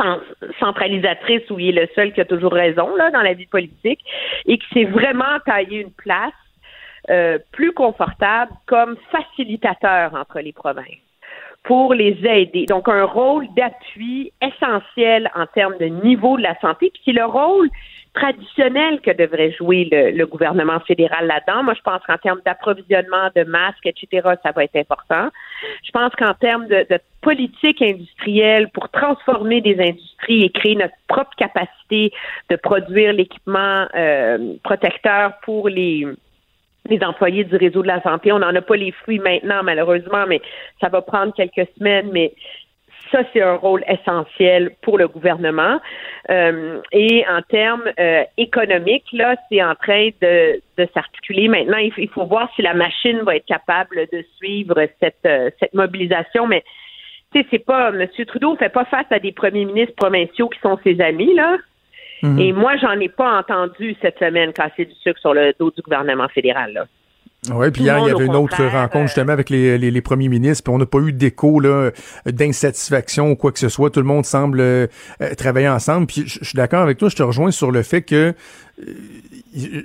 H: centralisatrice où il est le seul qui a toujours raison là dans la vie politique et qui s'est vraiment taillé une place euh, plus confortable comme facilitateur entre les provinces pour les aider. Donc, un rôle d'appui essentiel en termes de niveau de la santé. Puis c'est le rôle traditionnel que devrait jouer le, gouvernement fédéral là-dedans. Moi, je pense qu'en termes d'approvisionnement de masques, etc., ça va être important. Je pense qu'en termes de, politique industrielle pour transformer des industries et créer notre propre capacité de produire l'équipement euh, protecteur pour les les employés du réseau de la santé. On n'en a pas les fruits maintenant, malheureusement, mais ça va prendre quelques semaines. Mais ça, c'est un rôle essentiel pour le gouvernement. Euh, et en termes euh, économiques, là, c'est en train de, de s'articuler. Maintenant, il, faut voir si la machine va être capable de suivre cette, euh, cette mobilisation. Mais tu sais, c'est pas M. Trudeau fait pas face à des premiers ministres provinciaux qui sont ses amis, là. Mhm. Et moi, j'en ai pas entendu cette semaine casser du sucre sur le dos du gouvernement fédéral. Là.
C: Oui, puis hier, il y avait une autre rencontre euh, justement avec les, les, premiers ministres, puis on n'a pas eu d'écho d'insatisfaction ou quoi que ce soit. Tout le monde semble euh, travailler ensemble. Puis je, suis d'accord avec toi, je te rejoins sur le fait que euh,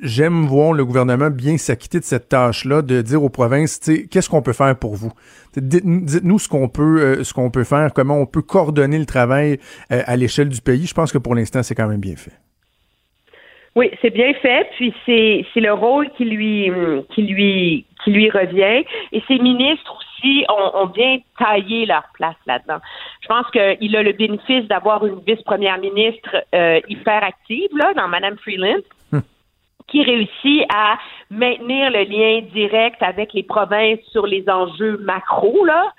C: j'aime voir le gouvernement bien s'acquitter de cette tâche-là, de dire aux provinces, qu'est-ce qu'on peut faire pour vous? Dites-nous ce qu'on peut, ce qu'on peut faire, comment on peut coordonner le travail à l'échelle du pays. Je pense que pour l'instant, c'est quand même bien fait.
H: Oui, c'est bien fait, puis c'est c'est le rôle qui lui qui lui qui lui revient. Et ses ministres aussi ont, bien taillé leur place là-dedans. Je pense qu'il a le bénéfice d'avoir une vice-première ministre euh, hyper active là dans Madame Freeland. Qui réussit à maintenir le lien direct avec les provinces sur les enjeux macro là,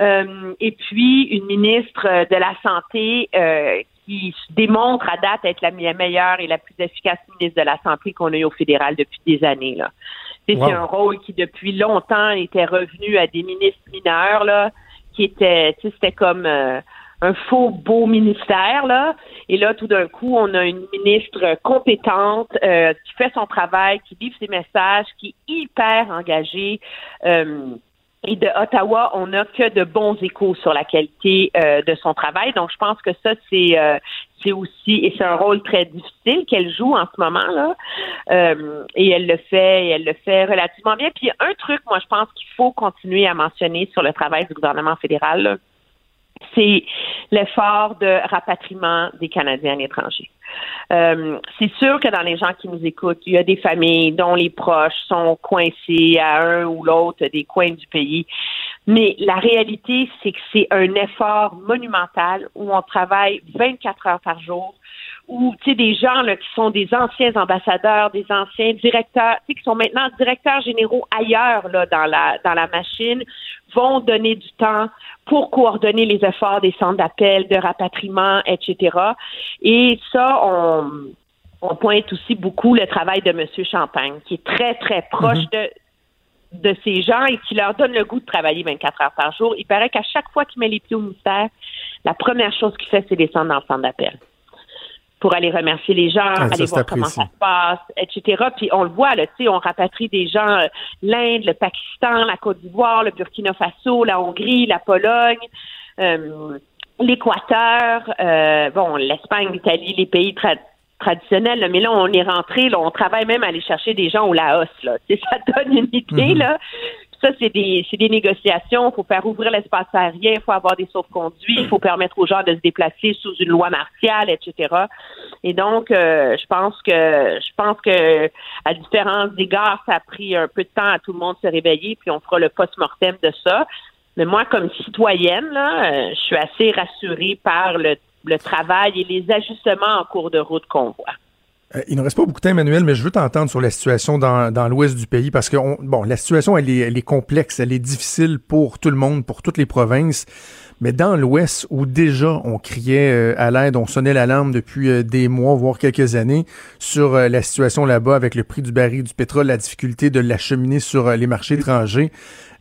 H: euh, et puis une ministre de la santé euh, qui démontre à date être la meilleure et la plus efficace ministre de la Santé qu'on a eu au fédéral depuis des années. Là. C'est un rôle qui, depuis longtemps, était revenu à des ministres mineurs, là, qui étaient, c'était comme euh, un faux beau ministère, là. Et là, tout d'un coup, on a une ministre compétente euh, qui fait son travail, qui livre ses messages, qui est hyper engagée. Euh, et de Ottawa, on n'a que de bons échos sur la qualité euh, de son travail. Donc, je pense que ça, c'est euh, c'est aussi et c'est un rôle très difficile qu'elle joue en ce moment là. Euh, et elle le fait, et elle le fait relativement bien. Puis un truc, moi, je pense qu'il faut continuer à mentionner sur le travail du gouvernement fédéral. C'est l'effort de rapatriement des Canadiens à l'étranger. Euh, c'est sûr que dans les gens qui nous écoutent, il y a des familles dont les proches sont coincés à un ou l'autre des coins du pays. Mais la réalité, c'est que c'est un effort monumental où on travaille 24 heures par jour, sais des gens là, qui sont des anciens ambassadeurs, des anciens directeurs, tu sais qui sont maintenant directeurs généraux ailleurs là dans la dans la machine, vont donner du temps pour coordonner les efforts des centres d'appel, de rapatriement, etc. Et ça, on, on pointe aussi beaucoup le travail de M. Champagne, qui est très, très proche mhm. de de ces gens et qui leur donne le goût de travailler 24 heures par jour. Il paraît qu'à chaque fois qu'il met les pieds au ministère, la première chose qu'il fait, c'est descendre dans le centre d'appel pour aller remercier les gens, ah, aller voir comment ça se passe, etc. Puis on le voit, là, tu sais, on rapatrie des gens, euh, l'Inde, le Pakistan, la Côte d'Ivoire, le Burkina Faso, la Hongrie, la Pologne, euh, l'Équateur, euh, bon, l'Espagne, l'Italie, les pays traditionnels, mais là, on est rentré, là, on travaille même à aller chercher des gens au Laos, là. ça donne une idée, mhm. là ça, c'est des, des négociations. Il faut faire ouvrir l'espace aérien, il faut avoir des sauf-conduits, il faut permettre aux gens de se déplacer sous une loi martiale, etc. Et donc, euh, je pense que je pense que à différents égards, ça a pris un peu de temps à tout le monde de se réveiller, puis on fera le post-mortem de ça. Mais moi, comme citoyenne, là, euh, je suis assez rassurée par le, le travail et les ajustements en cours de route qu'on voit.
C: Euh, il ne reste pas beaucoup de temps, Emmanuel, mais je veux t'entendre sur la situation dans, dans l'ouest du pays parce que, bon, la situation, elle est, elle est complexe, elle est difficile pour tout le monde, pour toutes les provinces. Mais dans l'Ouest, où déjà on criait euh, à l'aide, on sonnait l'alarme depuis euh, des mois, voire quelques années, sur la situation là-bas avec le prix du baril du pétrole, la difficulté de l'acheminer sur les marchés étrangers,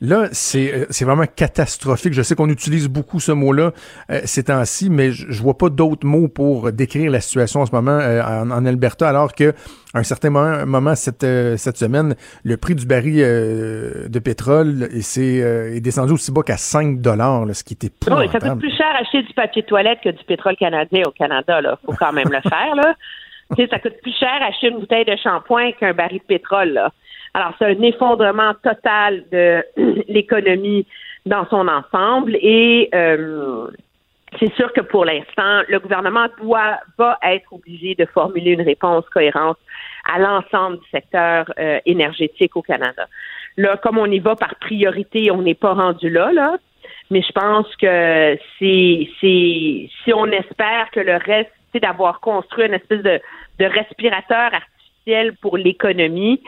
C: Là, c'est euh, c'est vraiment catastrophique. Je sais qu'on utilise beaucoup ce mot-là euh, ces temps-ci, mais je, je vois pas d'autres mots pour décrire la situation en ce moment euh, en, en Alberta, alors que à un certain moment, moment cette, euh, cette semaine, le prix du baril euh, de pétrole est, euh, est descendu aussi bas qu'à 5 dollars, ce qui était
H: Non, ça coûte plus cher acheter du papier de toilette que du pétrole canadien au Canada. Là, faut quand même le faire. Là. Tu sais, ça coûte plus cher acheter une bouteille de shampoing qu'un baril de pétrole. Là. Alors, c'est un effondrement total de l'économie dans son ensemble et euh, c'est sûr que pour l'instant, le gouvernement doit va être obligé de formuler une réponse cohérente à l'ensemble du secteur euh, énergétique au Canada. Là, comme on y va par priorité, on n'est pas rendu là, là. Mais je pense que c'est si on espère que le reste, c'est d'avoir construit une espèce de, de respirateur pour l'économie,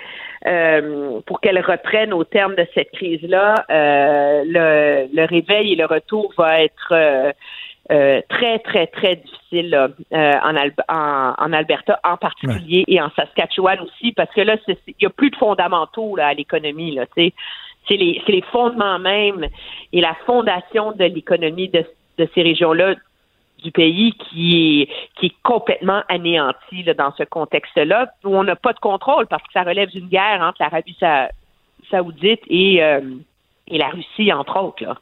H: euh, pour qu'elle reprenne au terme de cette crise-là, euh, le, le réveil et le retour va être euh, très, très, très difficile là, en, Al en, en, Alberta en particulier et en Saskatchewan aussi, parce que là, il n'y a plus de fondamentaux là, à l'économie. Là, c'est les, les fondements même et la fondation de l'économie de, de ces régions-là du pays qui est, qui est complètement anéanti là, dans ce contexte-là, où on n'a pas de contrôle parce que ça relève d'une guerre entre l'Arabie saoudite et, euh, et la Russie, entre autres. Là.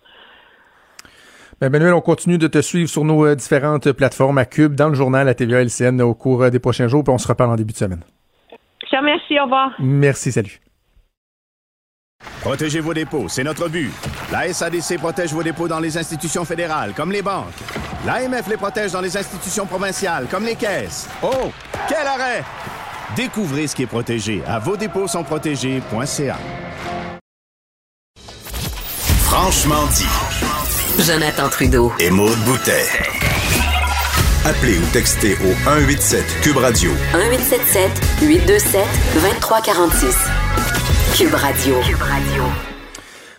C: Ben Manuel, on continue de te suivre sur nos euh, différentes plateformes à Cube, dans le journal, à TVA LCN au cours euh, des prochains jours, puis on se reparle en début de semaine.
H: Je remercie, au revoir.
C: Merci, salut.
I: Protégez vos dépôts, c'est notre but. La SADC protège vos dépôts dans les institutions fédérales, comme les banques. L'AMF les protège dans les institutions provinciales, comme les caisses. Oh, quel arrêt! Découvrez ce qui est protégé à vos dépôts sont protégés.ca.
B: Franchement dit.
A: Jonathan Trudeau.
B: Et Maude Boutet. Appelez ou textez au 187 Cube Radio.
A: 1877 827 2346. Cube Radio. Cube Radio.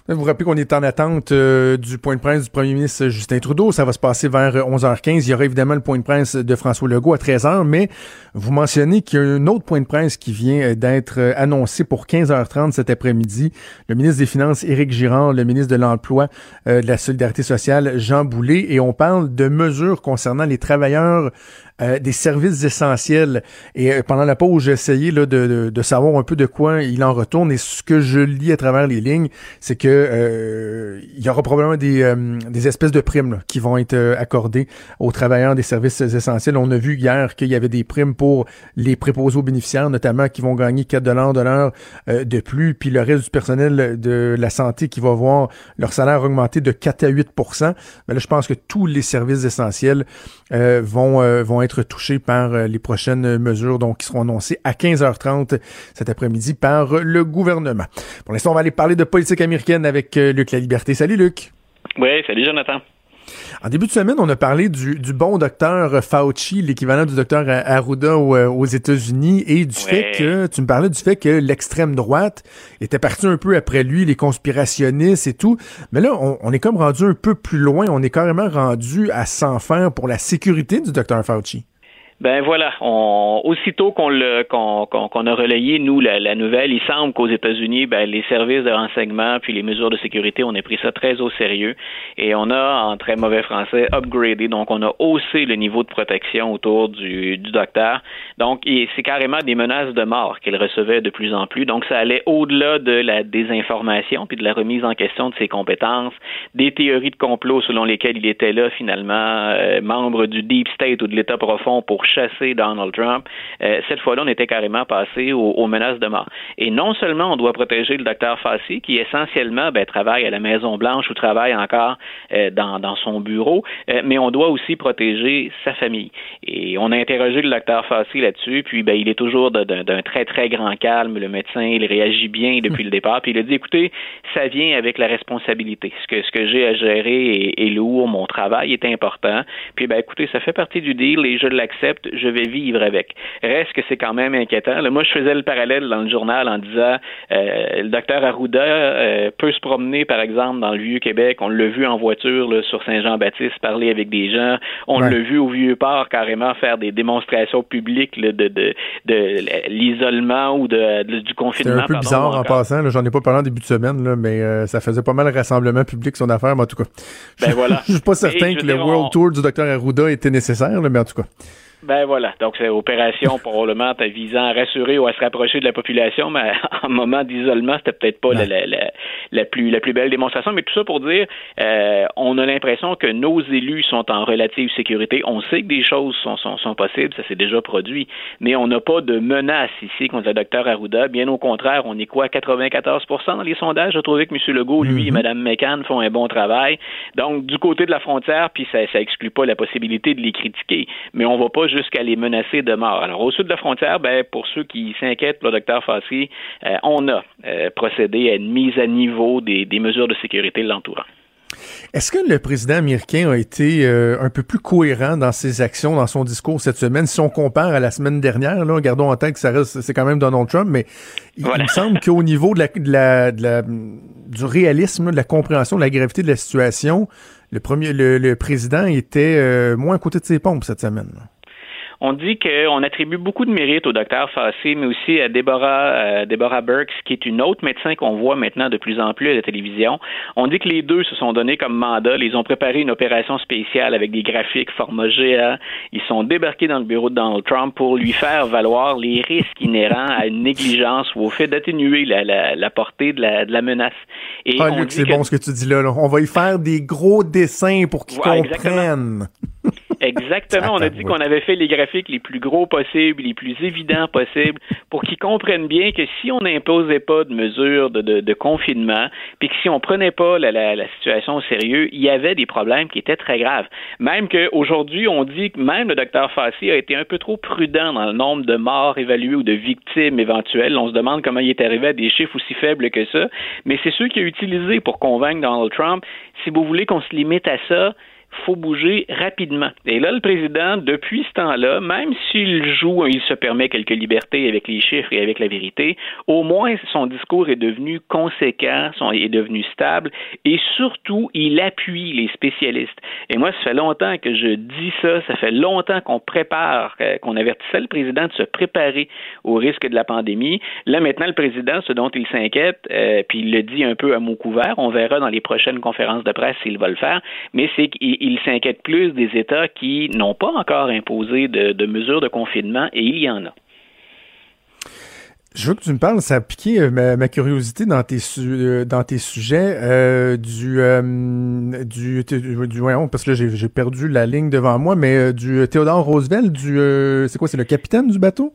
C: Vous vous rappelez qu'on est en attente euh, du point de presse du premier ministre Justin Trudeau. Ça va se passer vers 11h15. Il y aura évidemment le point de presse de François Legault à 13h, mais vous mentionnez qu'il y a un autre point de presse qui vient d'être annoncé pour 15h30 cet après-midi. Le ministre des Finances, Éric Girard, le ministre de l'Emploi, euh, de la Solidarité sociale, Jean Boulet, et on parle de mesures concernant les travailleurs euh, des services essentiels. Et euh, pendant la pause, j'ai essayé de, savoir un peu de quoi il en retourne. Et ce que je lis à travers les lignes, c'est que euh, il y aura probablement des, espèces de primes qui vont être accordées aux travailleurs des services essentiels. On a vu hier qu'il y avait des primes pour les préposés aux bénéficiaires, notamment qui vont gagner 4 dollars de l'heure de plus, puis le reste du personnel de la santé qui va voir leur salaire augmenter de 4 à 8% Mais là, je pense que tous les services essentiels vont, vont être touchés par euh, les prochaines mesures donc, qui seront annoncées à 15h30 cet après-midi par le gouvernement. Pour l'instant, on va aller parler de politique américaine avec euh, Luc La Liberté. Salut Luc.
J: Oui, salut Jonathan.
C: En début de semaine, on a parlé du, du bon docteur Fauci, l'équivalent du docteur Arruda aux, euh, aux États-Unis, et du
J: Ouais.
C: fait que, tu me parlais du fait que l'extrême droite était partie un peu après lui, les conspirationnistes et tout. Mais là, on, on est comme rendu un peu plus loin. On est carrément rendu à s'en faire pour la sécurité du docteur Fauci.
J: Ben voilà, on, aussitôt qu'on qu'on a relayé nous la, la nouvelle, il semble qu'aux États-Unis, ben les services de renseignement puis les mesures de sécurité, on a pris ça très au sérieux et on a en très mauvais français upgradé, donc on a haussé le niveau de protection autour du, du docteur. Donc c'est carrément des menaces de mort qu'il recevait de plus en plus. Donc ça allait au-delà de la désinformation puis de la remise en question de ses compétences, des théories de complot selon lesquelles il était là finalement euh, membre du deep state ou de l'État profond pour chasser Donald Trump. Euh, cette fois-là, on était carrément passé aux, aux, menaces de mort. Et non seulement on doit protéger le docteur Fassi, qui essentiellement ben, travaille à la Maison Blanche ou travaille encore euh, dans, dans, son bureau, euh, mais on doit aussi protéger sa famille. Et on a interrogé le docteur Fassi là-dessus, puis ben, il est toujours d'un très très grand calme. Le médecin, il réagit bien depuis le départ, puis il a dit écoutez, ça vient avec la responsabilité. Ce que ce que j'ai à gérer est, est lourd, mon travail est important. Puis ben écoutez, ça fait partie du deal et je l'accepte l'accepte, je vais vivre avec. Reste que c'est quand même inquiétant. moi, je faisais le parallèle dans le journal en disant euh, le docteur Arruda euh, peut se promener, par exemple, dans le Vieux-Québec. On l'a vu en voiture là, sur Saint-Jean-Baptiste parler avec des gens. On l'a vu au Vieux-Port carrément faire des démonstrations publiques là, de, de, de l'isolement ou de, du confinement.
C: C'est un peu bizarre en passant. J'en ai pas parlé en début de semaine, là, mais euh, ça faisait pas mal de rassemblement public son affaire, mais en tout cas.
J: Ben voilà.
C: je suis pas certain que le World Tour du docteur Arruda était nécessaire, mais en tout cas.
J: Ben voilà. Donc, c'est opération probablement visant à rassurer ou à se rapprocher de la population, mais en moment d'isolement, c'était peut-être pas la, la, la, plus, la plus belle démonstration. Mais tout ça pour dire, euh, on a l'impression que nos élus sont en relative sécurité. On sait que des choses sont, sont, sont possibles, ça s'est déjà produit, mais on n'a pas de menace ici contre le docteur Arruda. Bien au contraire, on est quoi, 94 dans les sondages? J'ai trouvé que M. Legault, lui et Mme McCann font un bon travail. Donc, du côté de la frontière, puis ça, ça exclut pas la possibilité de les critiquer, mais on va pas jusqu'à les menacer de mort. Alors, au sud de la frontière, ben, pour ceux qui s'inquiètent, le docteur Fassi, euh, on a euh, procédé à une mise à niveau des, mesures de sécurité l'entourant.
C: Est-ce que le président américain a été euh, un peu plus cohérent dans ses actions, dans son discours cette semaine, si on compare à la semaine dernière, là, gardons en tête que ça reste, c'est quand même Donald Trump, mais il, me semble qu'au niveau de la, de la, du réalisme, de la compréhension de la gravité de la situation, le premier, le, président était moins à côté de ses pompes cette semaine.
J: On dit qu'on attribue beaucoup de mérite au docteur Fassi, mais aussi à Deborah, euh, Deborah Burks, qui est une autre médecin qu'on voit maintenant de plus en plus à la télévision. On dit que les deux se sont donnés comme mandat. Ils ont préparé une opération spéciale avec des graphiques format géant. Ils sont débarqués dans le bureau de Donald Trump pour lui faire valoir les risques inhérents à une négligence ou au fait d'atténuer la, la, la, portée de la, de la menace.
C: Et ah, Luc, c'est bon ce que tu dis là, On va y faire des gros dessins pour qu'ils comprennent.
J: Exactement. On a dit qu'on avait fait les graphiques les plus gros possibles, les plus évidents possibles, pour qu'ils comprennent bien que si on n'imposait pas de mesures de, de, de, confinement, puis que si on prenait pas la, la, la, situation au sérieux, il y avait des problèmes qui étaient très graves. Même qu'aujourd'hui, on dit que même le docteur Fassi a été un peu trop prudent dans le nombre de morts évalués ou de victimes éventuelles. On se demande comment il est arrivé à des chiffres aussi faibles que ça. Mais c'est ceux qu'il a utilisés pour convaincre Donald Trump. Si vous voulez qu'on se limite à ça, faut bouger rapidement. Et là, le président, depuis ce temps-là, même s'il joue, il se permet quelques libertés avec les chiffres et avec la vérité, au moins son discours est devenu conséquent, son, est devenu stable et surtout, il appuie les spécialistes. Et moi, ça fait longtemps que je dis ça, ça fait longtemps qu'on prépare, euh, qu'on avertissait le président de se préparer au risque de la pandémie. Là, maintenant, le président, ce dont il s'inquiète, euh, puis il le dit un peu à mot couvert, on verra dans les prochaines conférences de presse s'il va le faire, mais c'est qu'il il s'inquiète plus des États qui n'ont pas encore imposé de, mesures de confinement, et il y en a.
C: Je veux que tu me parles, ça a piqué euh, ma, curiosité dans tes, euh, dans tes sujets euh, du, du, du, parce que j'ai perdu la ligne devant moi, mais du Théodore Roosevelt, du, c'est quoi, c'est le capitaine du bateau?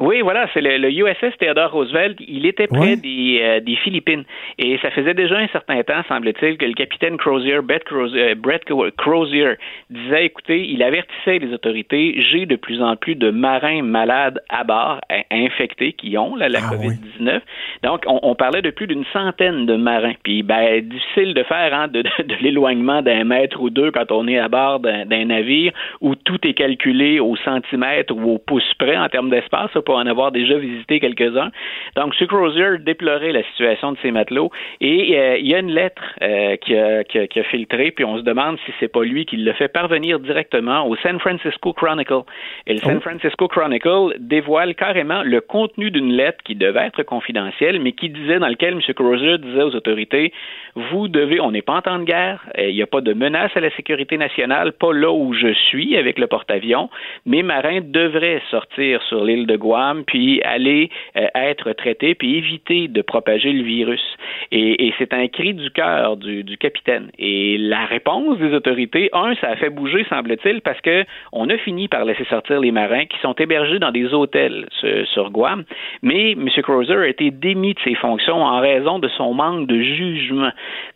J: Oui, voilà, c'est le, USS Theodore Roosevelt. Il était près des, euh, des, Philippines. Et ça faisait déjà un certain temps, semble-t-il, que le capitaine Crozier, Brett Crozier, Brett Crozier, disait, écoutez, il avertissait les autorités, j'ai de plus en plus de marins malades à bord, infectés, qui ont la ah COVID-19. Donc, on, on, parlait de plus d'une centaine de marins. Puis, ben, difficile de faire hein, de, de, l'éloignement d'un mètre ou deux quand on est à bord d'un navire où tout est calculé au centimètre ou au pouce près en termes d'espace pour en avoir déjà visité quelques-uns. Donc, M. Crozier déplorait la situation de ces matelots et euh, il y a une lettre euh, qui, a, qui, a, filtré, puis on se demande si c'est pas lui qui le fait parvenir directement au San Francisco Chronicle. Et le San oh. Francisco Chronicle dévoile carrément le contenu d'une lettre qui devait être confidentielle, mais qui disait, dans lequel M. Crozier disait aux autorités, vous devez, on n'est pas en temps de guerre, euh, il n'y a pas de menace à la sécurité nationale, pas là où je suis avec le porte-avions, mes marins devraient sortir sur l'île de Guam puis aller euh, être traité, puis éviter de propager le virus. Et, c'est un cri du cœur du, capitaine. Et la réponse des autorités, un, ça a fait bouger, semble-t-il, parce que on a fini par laisser sortir les marins qui sont hébergés dans des hôtels sur, Guam. Mais M. Crozer a été démis de ses fonctions en raison de son manque de jugement,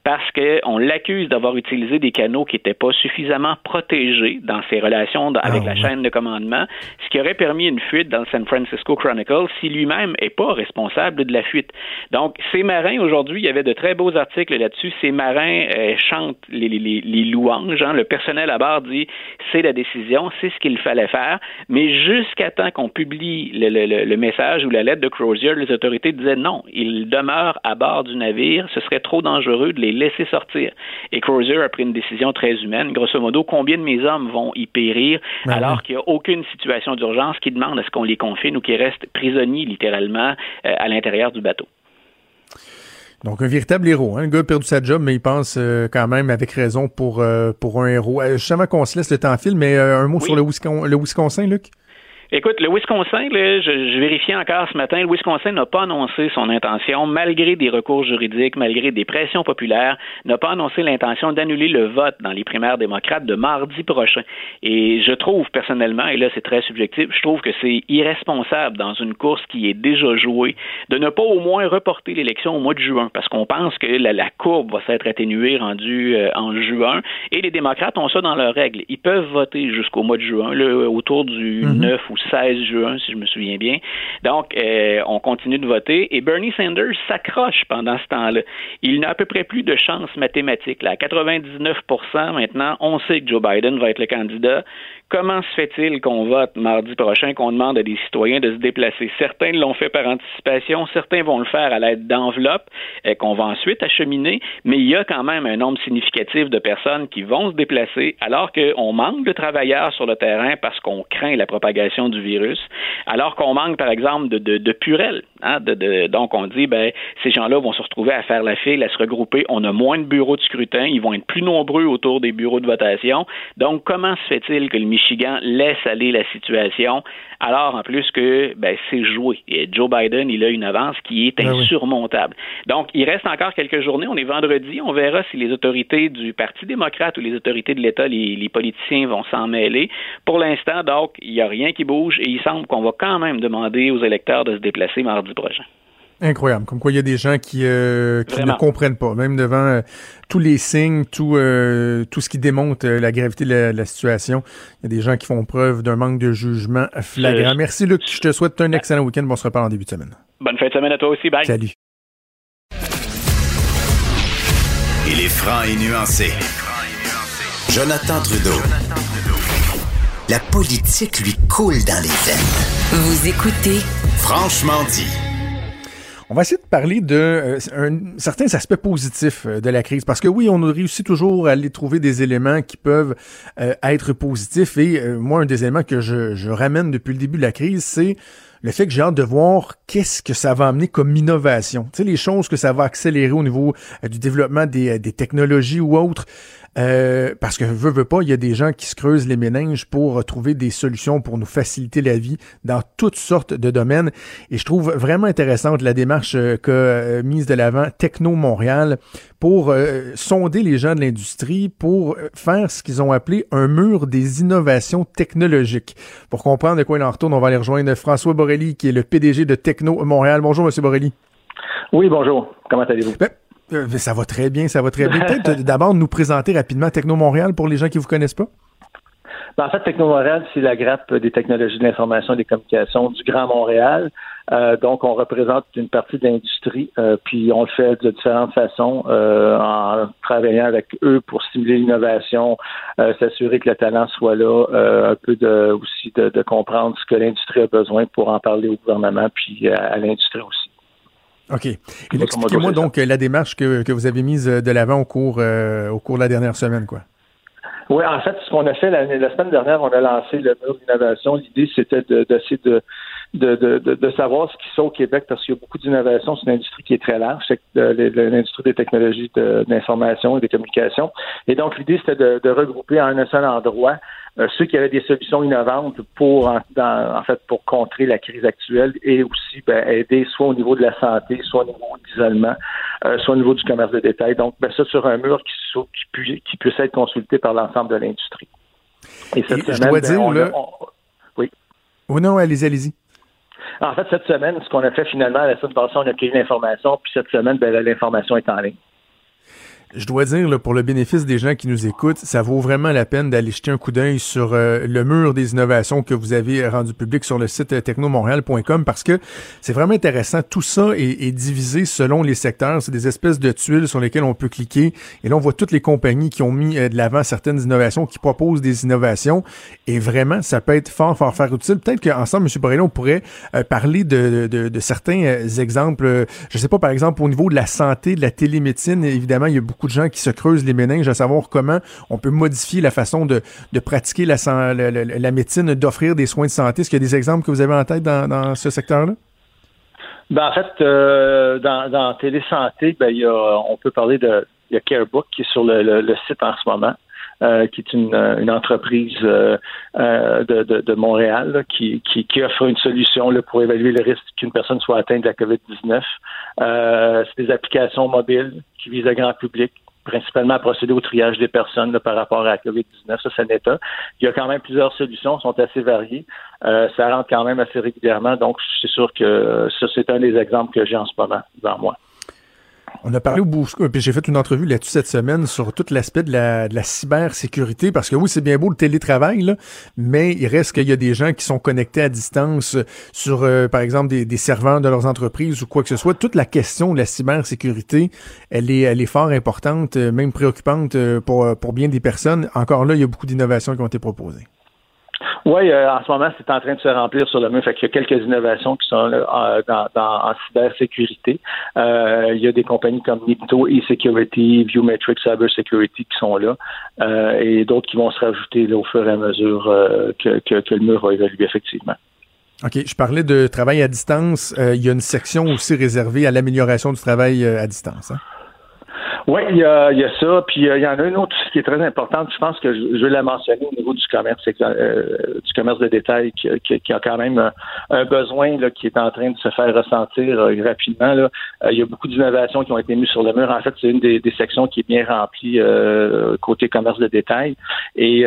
J: parce qu'on l'accuse d'avoir utilisé des canaux qui n'étaient pas suffisamment protégés dans ses relations avec ah, la chaîne de commandement, ce qui aurait permis une fuite dans le San Francisco Francisco Chronicle si lui-même est pas responsable de la fuite. Donc, ces marins, aujourd'hui, il y avait de très beaux articles là-dessus. Ces marins euh, chantent les, les, les louanges. Hein. Le personnel à bord dit c'est la décision, c'est ce qu'il fallait faire. Mais jusqu'à temps qu'on publie le, le, le, message ou la lettre de Crozier, les autorités disaient non, ils demeurent à bord du navire. Ce serait trop dangereux de les laisser sortir. Et Crozier a pris une décision très humaine. Grosso modo, combien de mes hommes vont y périr
C: Ben
J: alors qu'il n'y a aucune situation d'urgence qui demande à ce qu'on les confine ou qu'ils restent prisonniers littéralement euh, à l'intérieur du bateau.
C: Donc, un véritable héros. Hein? Le gars a perdu sa job, mais il pense euh, quand même avec raison pour, euh, pour un héros. Euh, justement qu'on se laisse le temps fil, mais un mot
J: Oui.
C: sur le, Wisconsin, le Wisconsin, Luc?
J: Écoute, le Wisconsin, là, je, je vérifiais encore ce matin, le Wisconsin n'a pas annoncé son intention, malgré des recours juridiques, malgré des pressions populaires, n'a pas annoncé l'intention d'annuler le vote dans les primaires démocrates de mardi prochain. Et je trouve personnellement, et là c'est très subjectif, je trouve que c'est irresponsable dans une course qui est déjà jouée de ne pas au moins reporter l'élection au mois de juin, parce qu'on pense que la, la courbe va s'être atténuée rendue euh, en juin, et les démocrates ont ça dans leurs règles. Ils peuvent voter jusqu'au mois de juin, là, autour du
K: Mhm.
J: 9 ou 16 juin, si je me souviens bien. Donc, euh, on continue de voter et Bernie Sanders s'accroche pendant ce temps-là. Il n'a à peu près plus de chances mathématiques. Là. À 99% maintenant, on sait que Joe Biden va être le candidat. Comment se fait-il qu'on vote mardi prochain, qu'on demande à des citoyens de se déplacer? Certains l'ont fait par anticipation, certains vont le faire à l'aide d'enveloppes euh, qu'on va ensuite acheminer, mais il y a quand même un nombre significatif de personnes qui vont se déplacer alors qu'on manque de travailleurs sur le terrain parce qu'on craint la propagation du virus, alors qu'on manque, par exemple, de, de, purelles. Hein, de, de- donc, on dit, ben, ces gens-là vont se retrouver à faire la file, à se regrouper. On a moins de bureaux de scrutin. Ils vont être plus nombreux autour des bureaux de votation. Donc, comment se fait-il que le Michigan laisse aller la situation alors, en plus que, ben, c'est joué? Et Joe Biden, il a une avance qui est
C: Ben oui.
J: insurmontable. Donc, il reste encore quelques journées. On est vendredi. On verra si les autorités du Parti démocrate ou les autorités de l'État, les, les politiciens vont s'en mêler. Pour l'instant, donc, il n'y a rien qui bouge et il semble qu'on va quand même demander aux électeurs de se déplacer mardi prochain.
C: Incroyable. Comme quoi, il y a des gens qui, euh, qui ne comprennent pas, même devant euh, tous les signes, tout, euh, tout ce qui démontre euh, la gravité de la, la situation. Il y a des gens qui font preuve d'un manque de jugement flagrant.
J: Euh,
C: Merci, Luc. Je te souhaite un excellent week-end. On se reparle en début de semaine.
J: Bonne fin de semaine à toi aussi. Bye.
C: Salut.
B: Il est franc et nuancé. Jonathan Trudeau.
L: La politique lui coule dans les veines.
A: Vous écoutez
B: Franchement dit.
C: On va essayer de parler de euh, un, certains aspects positifs euh, de la crise parce que oui, on a réussi toujours à aller trouver des éléments qui peuvent euh, être positifs et euh, moi un des éléments que je, je ramène depuis le début de la crise, c'est le fait que j'ai hâte de voir qu'est-ce que ça va amener comme innovation. Tu sais les choses que ça va accélérer au niveau euh, du développement des, des technologies ou autres. Euh, parce que veut, veut pas, il y a des gens qui se creusent les méninges pour trouver des solutions pour nous faciliter la vie dans toutes sortes de domaines. Et je trouve vraiment intéressante la démarche euh, qu'a euh, mise de l'avant Techno Montréal pour euh, sonder les gens de l'industrie, pour faire ce qu'ils ont appelé un mur des innovations technologiques. Pour comprendre de quoi il en retourne, on va aller rejoindre François Borelli, qui est le PDG de Techno Montréal. Bonjour, Monsieur Borelli.
K: Oui, bonjour. Comment allez-vous?
C: Ben, euh, ça va très bien, ça va très bien. Peut-être euh, d'abord nous présenter rapidement Techno Montréal pour les gens qui vous connaissent pas.
K: Ben, en fait, Techno Montréal, c'est la grappe des technologies de l'information et des communications du Grand Montréal. Euh, donc, on représente une partie de l'industrie, puis on le fait de différentes façons, en travaillant avec eux pour stimuler l'innovation, s'assurer que le talent soit là, un peu de, aussi de, comprendre ce que l'industrie a besoin pour en parler au gouvernement, puis à l'industrie aussi.
C: OK. Et Expliquez-moi donc euh, la démarche que, que vous avez mise euh, de l'avant au cours, euh, au cours de la dernière semaine, quoi.
K: Oui, en fait, ce qu'on a fait la, la, semaine dernière, on a lancé le mur d'innovation. L'idée, c'était d'essayer de, de, de, de, de, savoir ce qui se fait au Québec parce qu'il y a beaucoup d'innovation. C'est une industrie qui est très large, c'est l'industrie des technologies d'information et des communications. Et donc, l'idée, c'était de, de, regrouper en un seul endroit euh, ceux qui avaient des solutions innovantes pour, en, dans, en fait, pour contrer la crise actuelle et aussi ben, aider soit au niveau de la santé, soit au niveau d'isolement, euh, soit au niveau du commerce de détail. Donc, ben, ça sur un mur qui, qui, pu, qui puisse être consulté par l'ensemble de l'industrie.
C: Et, cette et semaine, je dois ben, dire, on, là... on,
K: oui.
C: Oh non, allez-y, allez-y.
K: En fait, cette semaine, ce qu'on a fait finalement, la semaine passée, on a pris l'information, puis cette semaine, ben, l'information est en ligne.
C: Je dois dire, là, pour le bénéfice des gens qui nous écoutent, ça vaut vraiment la peine d'aller jeter un coup d'œil sur euh, le mur des innovations que vous avez rendu public sur le site euh, technomontréal.com parce que c'est vraiment intéressant. Tout ça est, divisé selon les secteurs. C'est des espèces de tuiles sur lesquelles on peut cliquer. Et là, on voit toutes les compagnies qui ont mis euh, de l'avant certaines innovations, qui proposent des innovations. Et vraiment, ça peut être fort, fort, fort utile. Peut-être qu'ensemble, M. Borrelli, on pourrait parler de, de, de, certains exemples. Je sais pas, par exemple, au niveau de la santé, de la télémédecine, évidemment, il y a beaucoup de gens qui se creusent les méninges à savoir comment on peut modifier la façon de, de pratiquer la, la, médecine, d'offrir des soins de santé. Est-ce qu'il y a des exemples que vous avez en tête dans, ce secteur-là?
K: Ben, en fait, euh, dans, dans Télésanté, ben, y a, on peut parler de il y Carebook qui est sur le, le, site en ce moment. Euh, qui est une, une entreprise euh, euh de, de, de, Montréal là, qui, qui, qui, offre une solution là, pour évaluer le risque qu'une personne soit atteinte de la COVID-19. Euh, c'est des applications mobiles qui visent le grand public principalement à procéder au triage des personnes par rapport à la COVID-19. Ça, c'est un état. Il y a quand même plusieurs solutions, sont assez variées. Euh, ça rentre quand même assez régulièrement. Donc, c'est sûr que ça, c'est un des exemples que j'ai en ce moment devant moi.
C: On a parlé au bout, puis j'ai fait une entrevue là-dessus cette semaine sur tout l'aspect de la, de la cybersécurité, parce que oui, c'est bien beau le télétravail, là, mais il reste qu'il y a des gens qui sont connectés à distance sur, euh, par exemple, des, des, serveurs de leurs entreprises ou quoi que ce soit. Toute la question de la cybersécurité, elle est, elle est fort importante, euh, même préoccupante euh, pour, pour bien des personnes. Encore là, il y a beaucoup d'innovations qui ont été proposées.
K: Oui, euh, en ce moment, c'est en train de se remplir sur le mur. Fait y a quelques innovations qui sont là, dans, dans, en cybersécurité. Euh, il y a des compagnies comme Nipto e-Security, Viewmetric Cyber Security qui sont là, euh, et d'autres qui vont se rajouter au fur et à mesure euh, que, le mur va évoluer effectivement.
C: OK, je parlais de travail à distance. Euh, il y a une section aussi réservée à l'amélioration du travail à distance. Hein?
K: Oui, il y a, y a ça. Puis euh, il y en a une autre qui est très importante. Je pense que je, vais la mentionner au niveau du commerce, euh, du commerce de détail, qui, qui, a quand même un, besoin là, qui est en train de se faire ressentir euh, rapidement. Il y a beaucoup d'innovations qui ont été mises sur le mur. En fait, c'est une des, des, sections qui est bien remplie côté commerce de détail. Et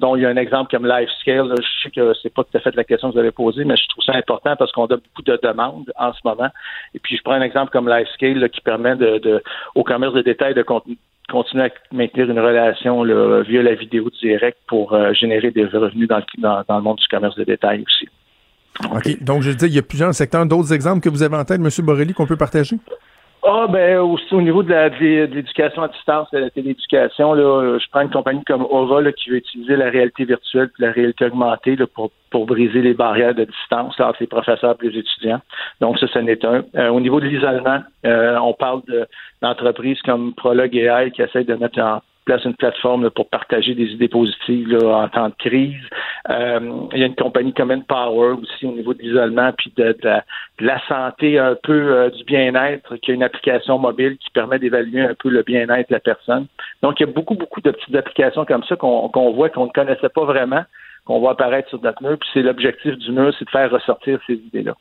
K: dont il y a un exemple comme LifeScale. Là, je sais que c'est pas tout à fait la question que vous avez posée, mais je trouve ça important parce qu'on a beaucoup de demandes en ce moment. Et puis je prends un exemple comme LifeScale qui permet de, de au commerce de détails de continuer à maintenir une relation via la vidéo directe pour euh, générer des revenus dans le, monde du commerce de détail aussi.
C: OK. Donc, je dis, il y a plusieurs secteurs. D'autres exemples que vous avez en tête, M. Borrelli, qu'on peut partager?
K: Ah, ben, aussi au niveau de, l'éducation à distance, de la télééducation, là, je prends une compagnie comme Ova qui veut utiliser la réalité virtuelle et la réalité augmentée pour, pour briser les barrières de distance entre les professeurs et les étudiants. Donc, ça, ce n'est un. Euh, au niveau de l'isolement, euh, on parle d'entreprises comme Prolog AI qui essayent de mettre en place une plateforme pour partager des idées positives en temps de crise. Euh, il y a une compagnie comme Power aussi au niveau de l'isolement puis de, la, santé, un peu euh, du bien-être, qui a une application mobile qui permet d'évaluer un peu le bien-être de la personne. Donc, il y a beaucoup, beaucoup de petites applications comme ça qu'on voit qu'on ne connaissait pas vraiment, qu'on voit apparaître sur notre mur. Puis c'est l'objectif du mur, c'est de faire ressortir ces idées-là.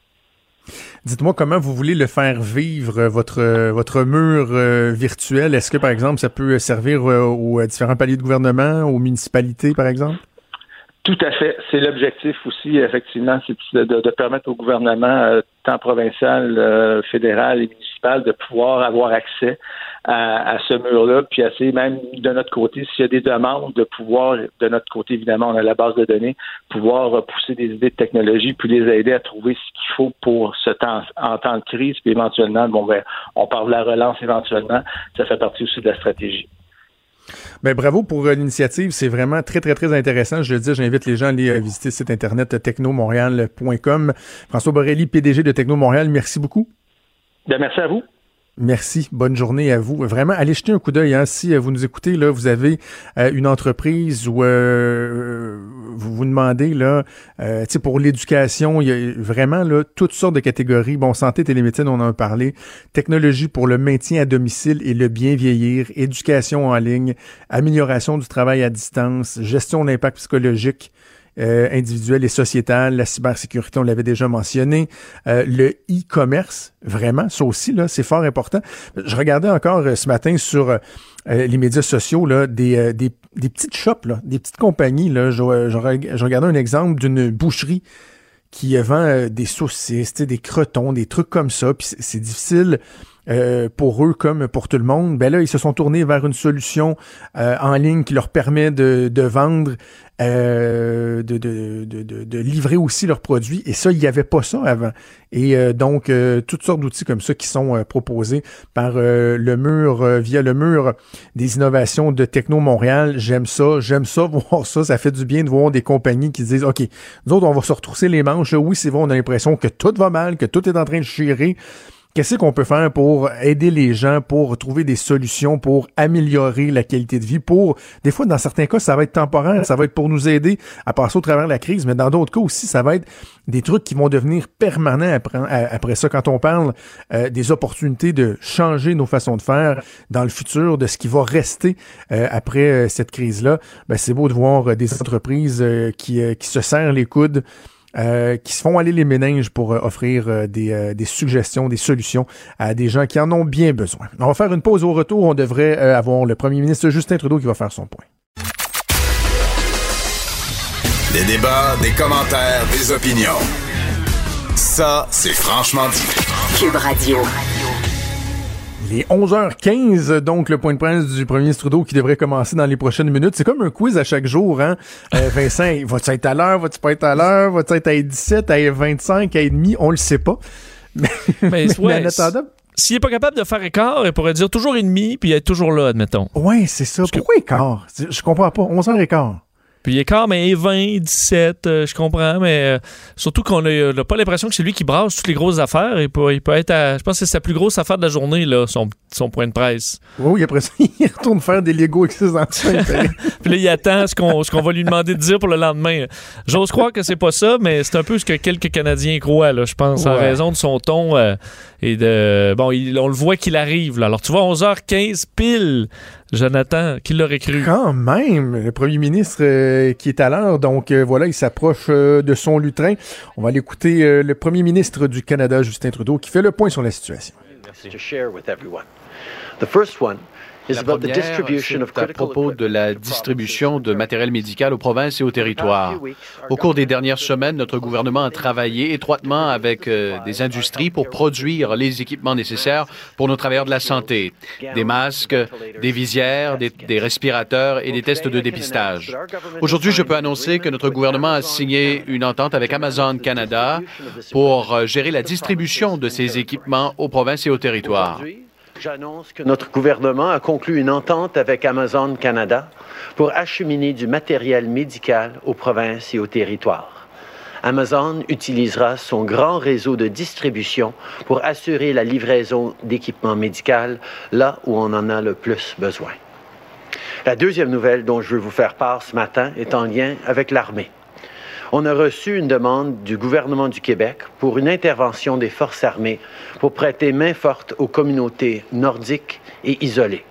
C: Dites-moi comment vous voulez le faire vivre, euh, votre, euh, votre mur euh, virtuel. Est-ce que, par exemple, ça peut servir aux différents paliers de gouvernement, aux municipalités, par exemple?
K: Tout à fait. C'est l'objectif aussi, effectivement, c'est de, permettre au gouvernement, tant provincial, fédéral et municipal, de pouvoir avoir accès à, ce mur-là, puis essayer même de notre côté, s'il y a des demandes, de pouvoir, de notre côté, évidemment, on a la base de données, pouvoir pousser des idées de technologie, puis les aider à trouver ce qu'il faut pour ce temps, en temps de crise, puis éventuellement, bon, ben, on parle de la relance éventuellement, ça fait partie aussi de la stratégie.
C: Ben, bravo pour euh, l'initiative. C'est vraiment très, très, très intéressant. Je le dis, j'invite les gens à aller euh, visiter le site internet technomontréal.com. François Borelli, PDG de Techno Montréal, merci beaucoup.
K: Bien, merci à vous.
C: Merci. Bonne journée à vous. Vraiment, allez jeter un coup d'œil. Hein. Si euh, vous nous écoutez, là, vous avez euh, une entreprise où euh, vous vous demandez, là, pour l'éducation, il y a vraiment là, toutes sortes de catégories. Bon, santé, télémédecine, on en a parlé. Technologie pour le maintien à domicile et le bien vieillir. Éducation en ligne. Amélioration du travail à distance. Gestion de l'impact psychologique. Euh, individuelle et sociétale, la cybersécurité, on l'avait déjà mentionné, euh, le e-commerce, vraiment, ça aussi, là, c'est fort important. Je regardais encore euh, ce matin sur les médias sociaux là, des, des, des, petites shops, là, des petites compagnies. Là, je, je, regardais un exemple d'une boucherie qui vend des saucisses, des crotons, des trucs comme ça. Puis c'est difficile euh, pour eux comme pour tout le monde, ben là, ils se sont tournés vers une solution euh, en ligne qui leur permet de, de vendre, euh, de, de, de, livrer aussi leurs produits. Et ça, il n'y avait pas ça avant. Et euh, donc, toutes sortes d'outils comme ça qui sont proposés par le mur, via le mur des innovations de Techno Montréal. J'aime ça, j'aime ça, voir ça. Ça fait du bien de voir des compagnies qui disent, OK, nous autres, on va se retrousser les manches. Oui, c'est vrai, on a l'impression que tout va mal, que tout est en train de chirer Qu'est-ce qu'on peut faire pour aider les gens, pour trouver des solutions, pour améliorer la qualité de vie, pour, des fois, dans certains cas, ça va être temporaire, ça va être pour nous aider à passer au travers de la crise, mais dans d'autres cas aussi, ça va être des trucs qui vont devenir permanents après, après ça. Quand on parle euh, des opportunités de changer nos façons de faire dans le futur, de ce qui va rester euh, après euh, cette crise-là, ben, c'est beau de voir des entreprises qui, qui se serrent les coudes, euh, qui se font aller les méninges pour euh, offrir euh, des, des, suggestions, des solutions à des gens qui en ont bien besoin. On va faire une pause au retour. On devrait avoir le premier ministre Justin Trudeau qui va faire son point.
B: Des débats, des commentaires, des opinions. Ça, c'est franchement dit.
A: Cube Radio.
C: Il est 11h15, donc le point de presse du premier ministre Trudeau qui devrait commencer dans les prochaines minutes. C'est comme un quiz à chaque jour, hein? Euh, Vincent, va-tu être à l'heure? Va-tu pas être à l'heure? Va-tu être à 17, à 25, à demi? On le sait pas. Mais,
D: mais, s'il est pas capable de faire écart, il pourrait dire toujours et demi puis être toujours là, admettons.
C: Ouais, c'est ça. Pourquoi écart? Je comprends pas. 11h15.
D: Puis il est quand même 20, 17, je comprends, mais euh, surtout qu'on n'a pas l'impression que c'est lui qui brasse toutes les grosses affaires. Il peut, il peut être je pense que c'est sa plus grosse affaire de la journée, là, son, son point de presse.
C: Oui, après ça, il retourne faire des Lego avec ses enfants.
D: Puis là, il attend ce qu'on va lui demander de dire pour le lendemain. J'ose croire que c'est pas ça, mais c'est un peu ce que quelques Canadiens croient, là, je pense, en raison de son ton. Euh, et de. Bon, on le voit qu'il arrive, là. Alors, tu vois, 11h15 pile Jonathan, qui l'aurait cru?
C: Quand même, le premier ministre euh, qui est à l'heure, donc euh, voilà, il s'approche euh, de son lutrin. On va l'écouter le premier ministre du Canada, Justin Trudeau, qui fait le point sur la situation.
M: Merci. La première, c'est à propos de la distribution de matériel médical aux provinces et aux territoires. Au cours des dernières semaines, notre gouvernement a travaillé étroitement avec euh, des industries pour produire les équipements nécessaires pour nos travailleurs de la santé, des masques, des visières, des, des respirateurs et des tests de dépistage. Aujourd'hui, je peux annoncer que notre gouvernement a signé une entente avec Amazon Canada pour euh, gérer la distribution de ces équipements aux provinces et aux territoires. J'annonce que notre gouvernement a conclu une entente avec Amazon Canada pour acheminer du matériel médical aux provinces et aux territoires. Amazon utilisera son grand réseau de distribution pour assurer la livraison d'équipements médicaux là où on en a le plus besoin. La deuxième nouvelle dont je veux vous faire part ce matin est en lien avec l'armée on a reçu une demande du gouvernement du Québec pour une intervention des forces armées pour prêter main forte aux communautés nordiques et isolées.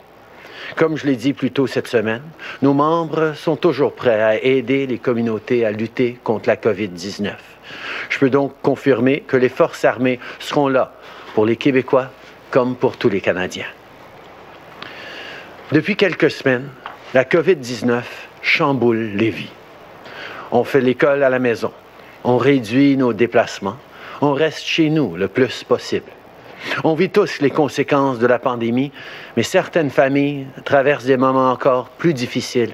M: Comme je l'ai dit plus tôt cette semaine, nos membres sont toujours prêts à aider les communautés à lutter contre la COVID-19. Je peux donc confirmer que les forces armées seront là pour les Québécois comme pour tous les Canadiens. Depuis quelques semaines, la COVID-19 chamboule les vies. On fait l'école à la maison. On réduit nos déplacements. On reste chez nous le plus possible. On vit tous les conséquences de la pandémie, mais certaines familles traversent des moments encore plus difficiles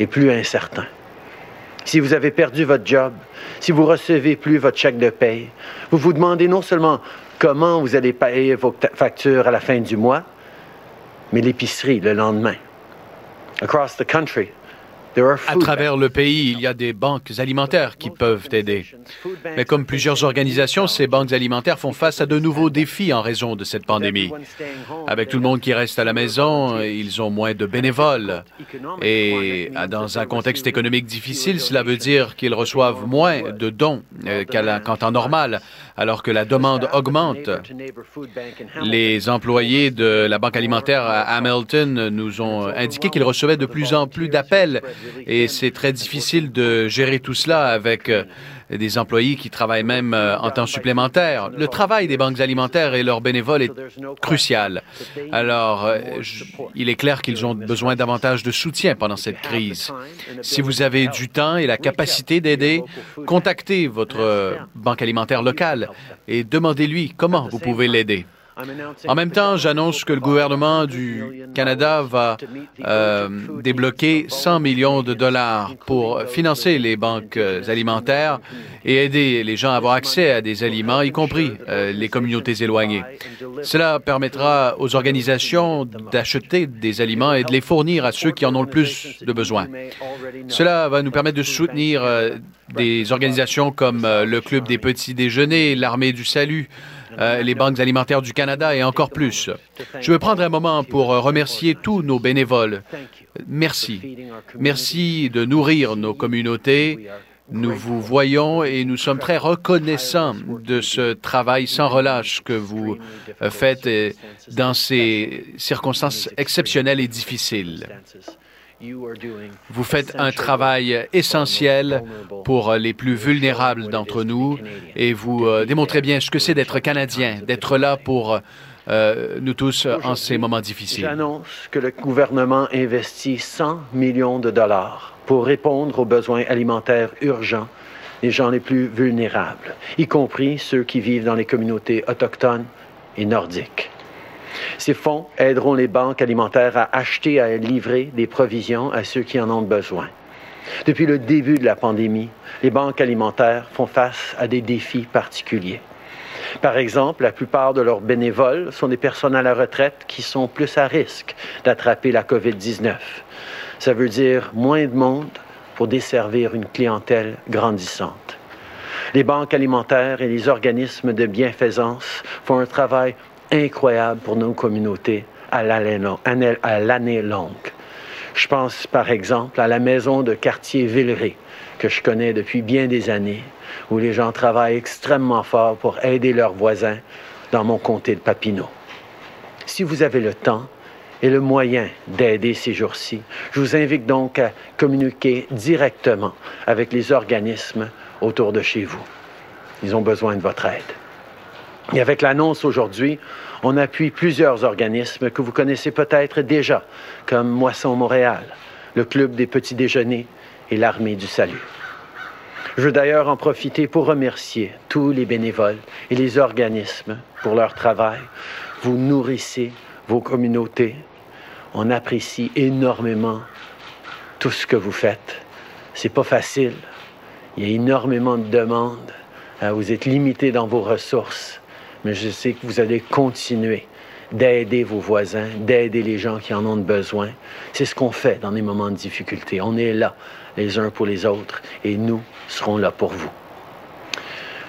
M: et plus incertains. Si vous avez perdu votre job, si vous recevez plus votre chèque de paye, vous vous demandez non seulement comment vous allez payer vos factures à la fin du mois, mais l'épicerie le lendemain. Across the country,
N: à travers le pays, il y a des banques alimentaires qui peuvent aider. Mais comme plusieurs organisations, ces banques alimentaires font face à de nouveaux défis en raison de cette pandémie. Avec tout le monde qui reste à la maison, ils ont moins de bénévoles. Et dans un contexte économique difficile, cela veut dire qu'ils reçoivent moins de dons euh, qu'en temps normal, alors que la demande augmente. Les employés de la Banque alimentaire à Hamilton nous ont indiqué qu'ils recevaient de plus en plus d'appels et c'est très difficile de gérer tout cela avec euh, des employés qui travaillent même euh, en temps supplémentaire. Le travail des banques alimentaires et leurs bénévoles est crucial. Alors, euh, il est clair qu'ils ont besoin davantage de soutien pendant cette crise. Si vous avez du temps et la capacité d'aider, contactez votre banque alimentaire locale et demandez-lui comment vous pouvez l'aider. En même temps, j'annonce que le gouvernement du Canada va euh, débloquer 100 millions de dollars pour financer les banques alimentaires et aider les gens à avoir accès à des aliments, y compris euh, les communautés éloignées. Cela permettra aux organisations d'acheter des aliments et de les fournir à ceux qui en ont le plus de besoin. Cela va nous permettre de soutenir euh, des organisations comme le Club des petits déjeuners, l'Armée du Salut, euh, les banques alimentaires du Canada et encore plus. Je veux prendre un moment pour euh, remercier tous nos bénévoles. Merci. Merci de nourrir nos communautés. Nous vous voyons et nous sommes très reconnaissants de ce travail sans relâche que vous euh, faites dans ces circonstances exceptionnelles et difficiles. Vous faites un travail essentiel pour les plus vulnérables d'entre nous et vous euh, démontrez bien ce que c'est d'être Canadien, d'être là pour euh, nous tous en ces moments difficiles.
M: J'annonce que le gouvernement investit 100 millions de dollars pour répondre aux besoins alimentaires urgents des gens les plus vulnérables, y compris ceux qui vivent dans les communautés autochtones et nordiques. Ces fonds aideront les banques alimentaires à acheter et à livrer des provisions à ceux qui en ont besoin. Depuis le début de la pandémie, les banques alimentaires font face à des défis particuliers. Par exemple, la plupart de leurs bénévoles sont des personnes à la retraite qui sont plus à risque d'attraper la COVID-19. Ça veut dire moins de monde pour desservir une clientèle grandissante. Les banques alimentaires et les organismes de bienfaisance font un travail incroyable pour nos communautés à l'année longue. Je pense par exemple à la maison de quartier Villeray, que je connais depuis bien des années, où les gens travaillent extrêmement fort pour aider leurs voisins dans mon comté de Papineau. Si vous avez le temps et le moyen d'aider ces jours-ci, je vous invite donc à communiquer directement avec les organismes autour de chez vous. Ils ont besoin de votre aide. Et avec l'annonce aujourd'hui, on appuie plusieurs organismes que vous connaissez peut-être déjà, comme Moisson Montréal, le Club des petits déjeuners et l'Armée du Salut. Je veux d'ailleurs en profiter pour remercier tous les bénévoles et les organismes pour leur travail. Vous nourrissez vos communautés. On apprécie énormément tout ce que vous faites. C'est pas facile. Il y a énormément de demandes. Vous êtes limité dans vos ressources mais je sais que vous allez continuer d'aider vos voisins, d'aider les gens qui en ont besoin. C'est ce qu'on fait dans des moments de difficulté. On est là les uns pour les autres et nous serons là pour vous.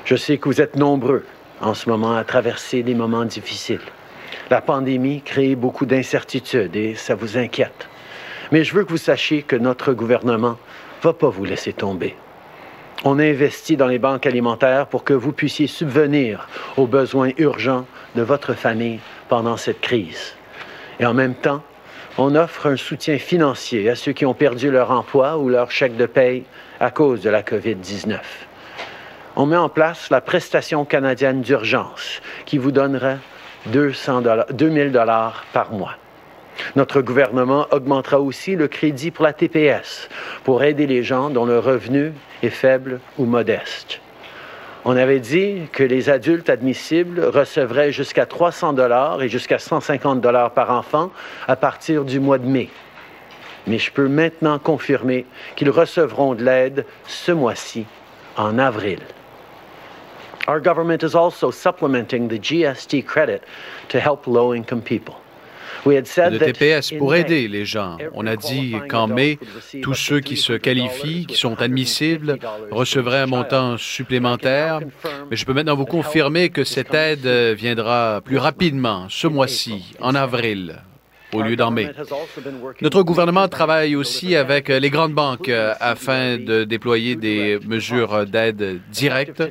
M: Je sais que vous êtes nombreux en ce moment à traverser des moments difficiles. La pandémie crée beaucoup d'incertitudes et ça vous inquiète. Mais je veux que vous sachiez que notre gouvernement ne va pas vous laisser tomber. On investit dans les banques alimentaires pour que vous puissiez subvenir aux besoins urgents de votre famille pendant cette crise. Et en même temps, on offre un soutien financier à ceux qui ont perdu leur emploi ou leur chèque de paye à cause de la COVID-19. On met en place la prestation canadienne d'urgence qui vous donnera 200 2000 dollars par mois. Notre gouvernement augmentera aussi le crédit pour la TPS pour aider les gens dont le revenu est faible ou modeste. On avait dit que les adultes admissibles recevraient jusqu'à 300 dollars et jusqu'à 150 dollars par enfant à partir du mois de mai. Mais je peux maintenant confirmer qu'ils recevront de l'aide ce mois-ci, en avril. Our government is also supplementing the GST credit to help low-income people
N: de TPS pour aider les gens. On a dit qu'en mai, tous ceux qui se qualifient, qui sont admissibles, recevraient un montant supplémentaire. Mais je peux maintenant vous confirmer que cette aide viendra plus rapidement ce mois-ci, en avril au lieu d'en mai. Notre gouvernement travaille aussi avec les grandes banques afin de déployer des mesures d'aide directes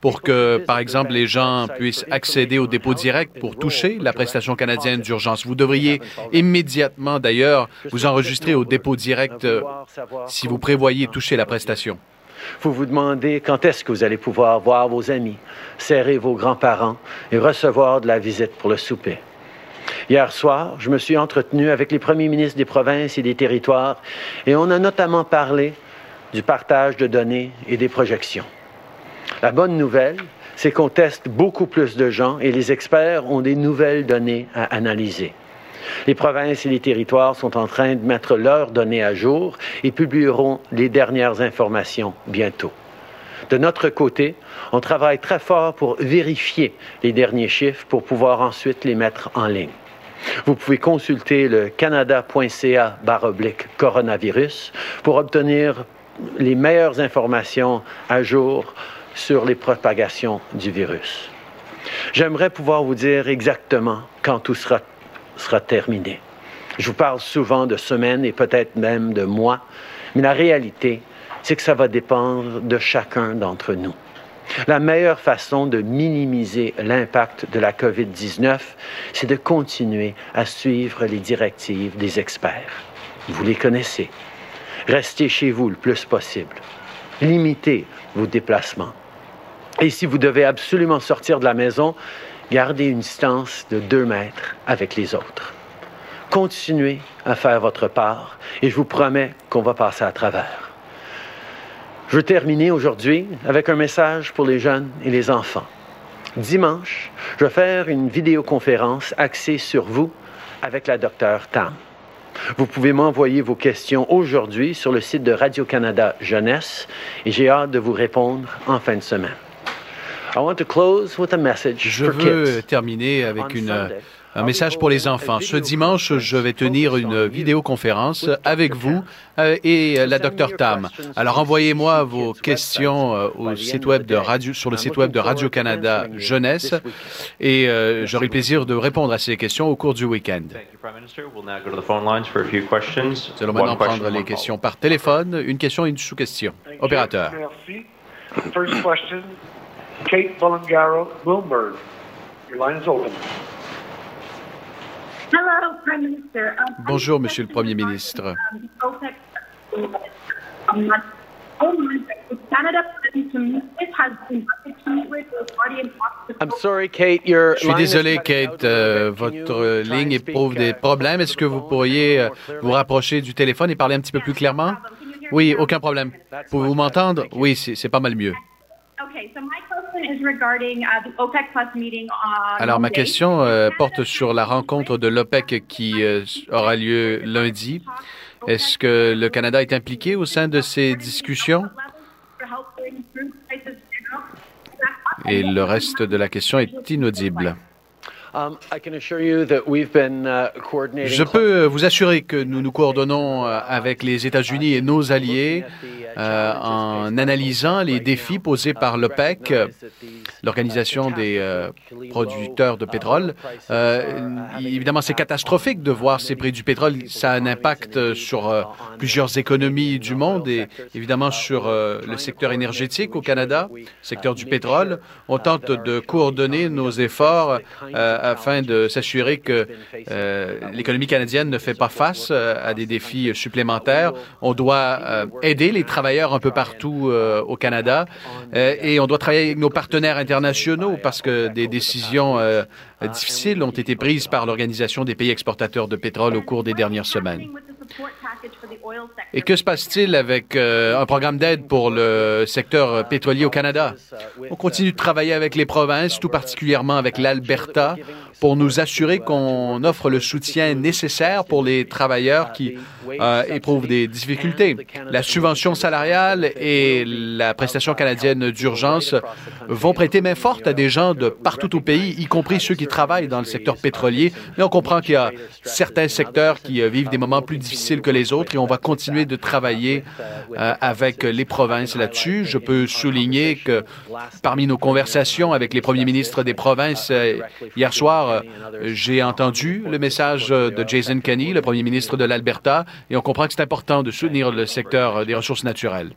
N: pour que, par exemple, les gens puissent accéder au dépôt direct pour toucher la prestation canadienne d'urgence. Vous devriez immédiatement, d'ailleurs, vous enregistrer au dépôt direct euh, si vous prévoyez toucher la prestation.
M: Vous vous demandez quand est-ce que vous allez pouvoir voir vos amis, serrer vos grands-parents et recevoir de la visite pour le souper. Hier soir, je me suis entretenu avec les premiers ministres des provinces et des territoires et on a notamment parlé du partage de données et des projections. La bonne nouvelle, c'est qu'on teste beaucoup plus de gens et les experts ont des nouvelles données à analyser. Les provinces et les territoires sont en train de mettre leurs données à jour et publieront les dernières informations bientôt. De notre côté, on travaille très fort pour vérifier les derniers chiffres pour pouvoir ensuite les mettre en ligne. Vous pouvez consulter le canada.ca coronavirus pour obtenir les meilleures informations à jour sur les propagations du virus. J'aimerais pouvoir vous dire exactement quand tout sera, terminé. Je vous parle souvent de semaines et peut-être même de mois, mais la réalité, c'est que ça va dépendre de chacun d'entre nous. La meilleure façon de minimiser l'impact de la COVID-19, c'est de continuer à suivre les directives des experts. Vous les connaissez. Restez chez vous le plus possible. Limitez vos déplacements. Et si vous devez absolument sortir de la maison, gardez une distance de deux mètres avec les autres. Continuez à faire votre part et je vous promets qu'on va passer à travers. Je veux terminer aujourd'hui avec un message pour les jeunes et les enfants. Dimanche, je vais faire une vidéoconférence axée sur vous avec la docteure Tam. Vous pouvez m'envoyer vos questions aujourd'hui sur le site de Radio-Canada Jeunesse et j'ai hâte de vous répondre en fin de semaine.
N: Je veux terminer avec une, un message pour les enfants. Ce dimanche, je vais tenir une vidéoconférence avec vous euh, et la Dr Tam. Alors envoyez-moi vos questions euh, au site web de Radio, sur le site web de Radio-Canada Jeunesse et euh, j'aurai le plaisir de répondre à ces questions au cours du week-end. Nous allons maintenant prendre les questions par téléphone. Une question et une sous-question. Opérateur. Kate Bolingaro, Bloomberg. Your line is open. Hello, Prime Minister. Um, Bonjour, Monsieur le Premier ministre.
M: I'm sorry, Kate, your
N: Je suis désolé, Kate, euh, votre ligne éprouve des problèmes. Est-ce que vous pourriez euh, vous rapprocher du téléphone et parler un petit peu plus clairement? Oui, aucun problème. Pouvez-vous m'entendre? Oui, c'est pas mal mieux. Alors, ma question euh, porte sur la rencontre de l'OPEC qui euh, aura lieu lundi. Est-ce que le Canada est impliqué au sein de ces discussions? Et le reste de la question est inaudible. Um, uh, Je peux vous assurer que nous nous coordonnons euh, avec les États-Unis et nos alliés euh, en analysant les défis posés par l'OPEC, l'Organisation des euh, producteurs de pétrole. évidemment, c'est catastrophique de voir ces prix du pétrole. Ça a un impact sur plusieurs économies du monde et évidemment sur le secteur énergétique au Canada, secteur du pétrole. On tente de coordonner nos efforts afin de s'assurer que euh, l'économie canadienne ne fait pas face euh, à des défis supplémentaires. On doit euh, aider les travailleurs un peu partout au Canada et on doit travailler avec nos partenaires internationaux parce que des décisions difficiles ont été prises par l'Organisation des pays exportateurs de pétrole au cours des dernières semaines. Et que se passe-t-il avec un programme d'aide pour le secteur pétrolier au Canada? On continue de travailler avec les provinces, tout particulièrement avec l'Alberta, pour nous assurer qu'on offre le soutien nécessaire pour les travailleurs qui euh, éprouvent des difficultés. La subvention salariale et la prestation canadienne d'urgence vont prêter main forte à des gens de partout au pays, y compris ceux qui travaillent dans le secteur pétrolier. Mais on comprend qu'il y a certains secteurs qui euh, vivent des moments plus difficiles que les autres on va continuer de travailler euh, avec les provinces là-dessus. Je peux souligner que parmi nos conversations avec les premiers ministres des provinces hier soir, euh, j'ai entendu le message de Jason Kenney, le premier ministre de l'Alberta, et on comprend que c'est important de soutenir le secteur des ressources naturelles.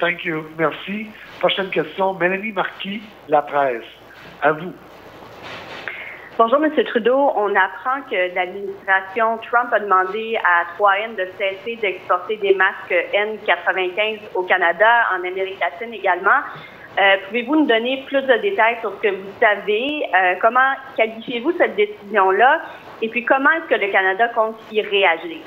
O: Thank. Merci. Prochaine question, Mélanie Marquis, La Presse. À vous.
P: Bonjour, M. Trudeau. On apprend que l'administration Trump a demandé à 3N de cesser d'exporter des masques N95 au Canada, en Amérique latine également. Euh, pouvez-vous nous donner plus de détails sur ce que vous savez? Euh, comment qualifiez-vous cette décision-là? Et puis, comment est-ce que le Canada compte y réagir?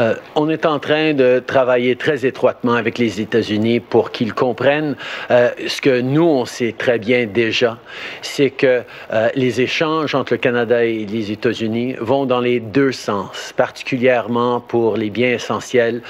M: Euh, on est en train de travailler très étroitement avec les États-Unis pour qu'ils comprennent euh, ce que nous, on sait très bien déjà, c'est que euh, les échanges entre le Canada et les États-Unis vont dans les deux sens, particulièrement pour les biens essentiels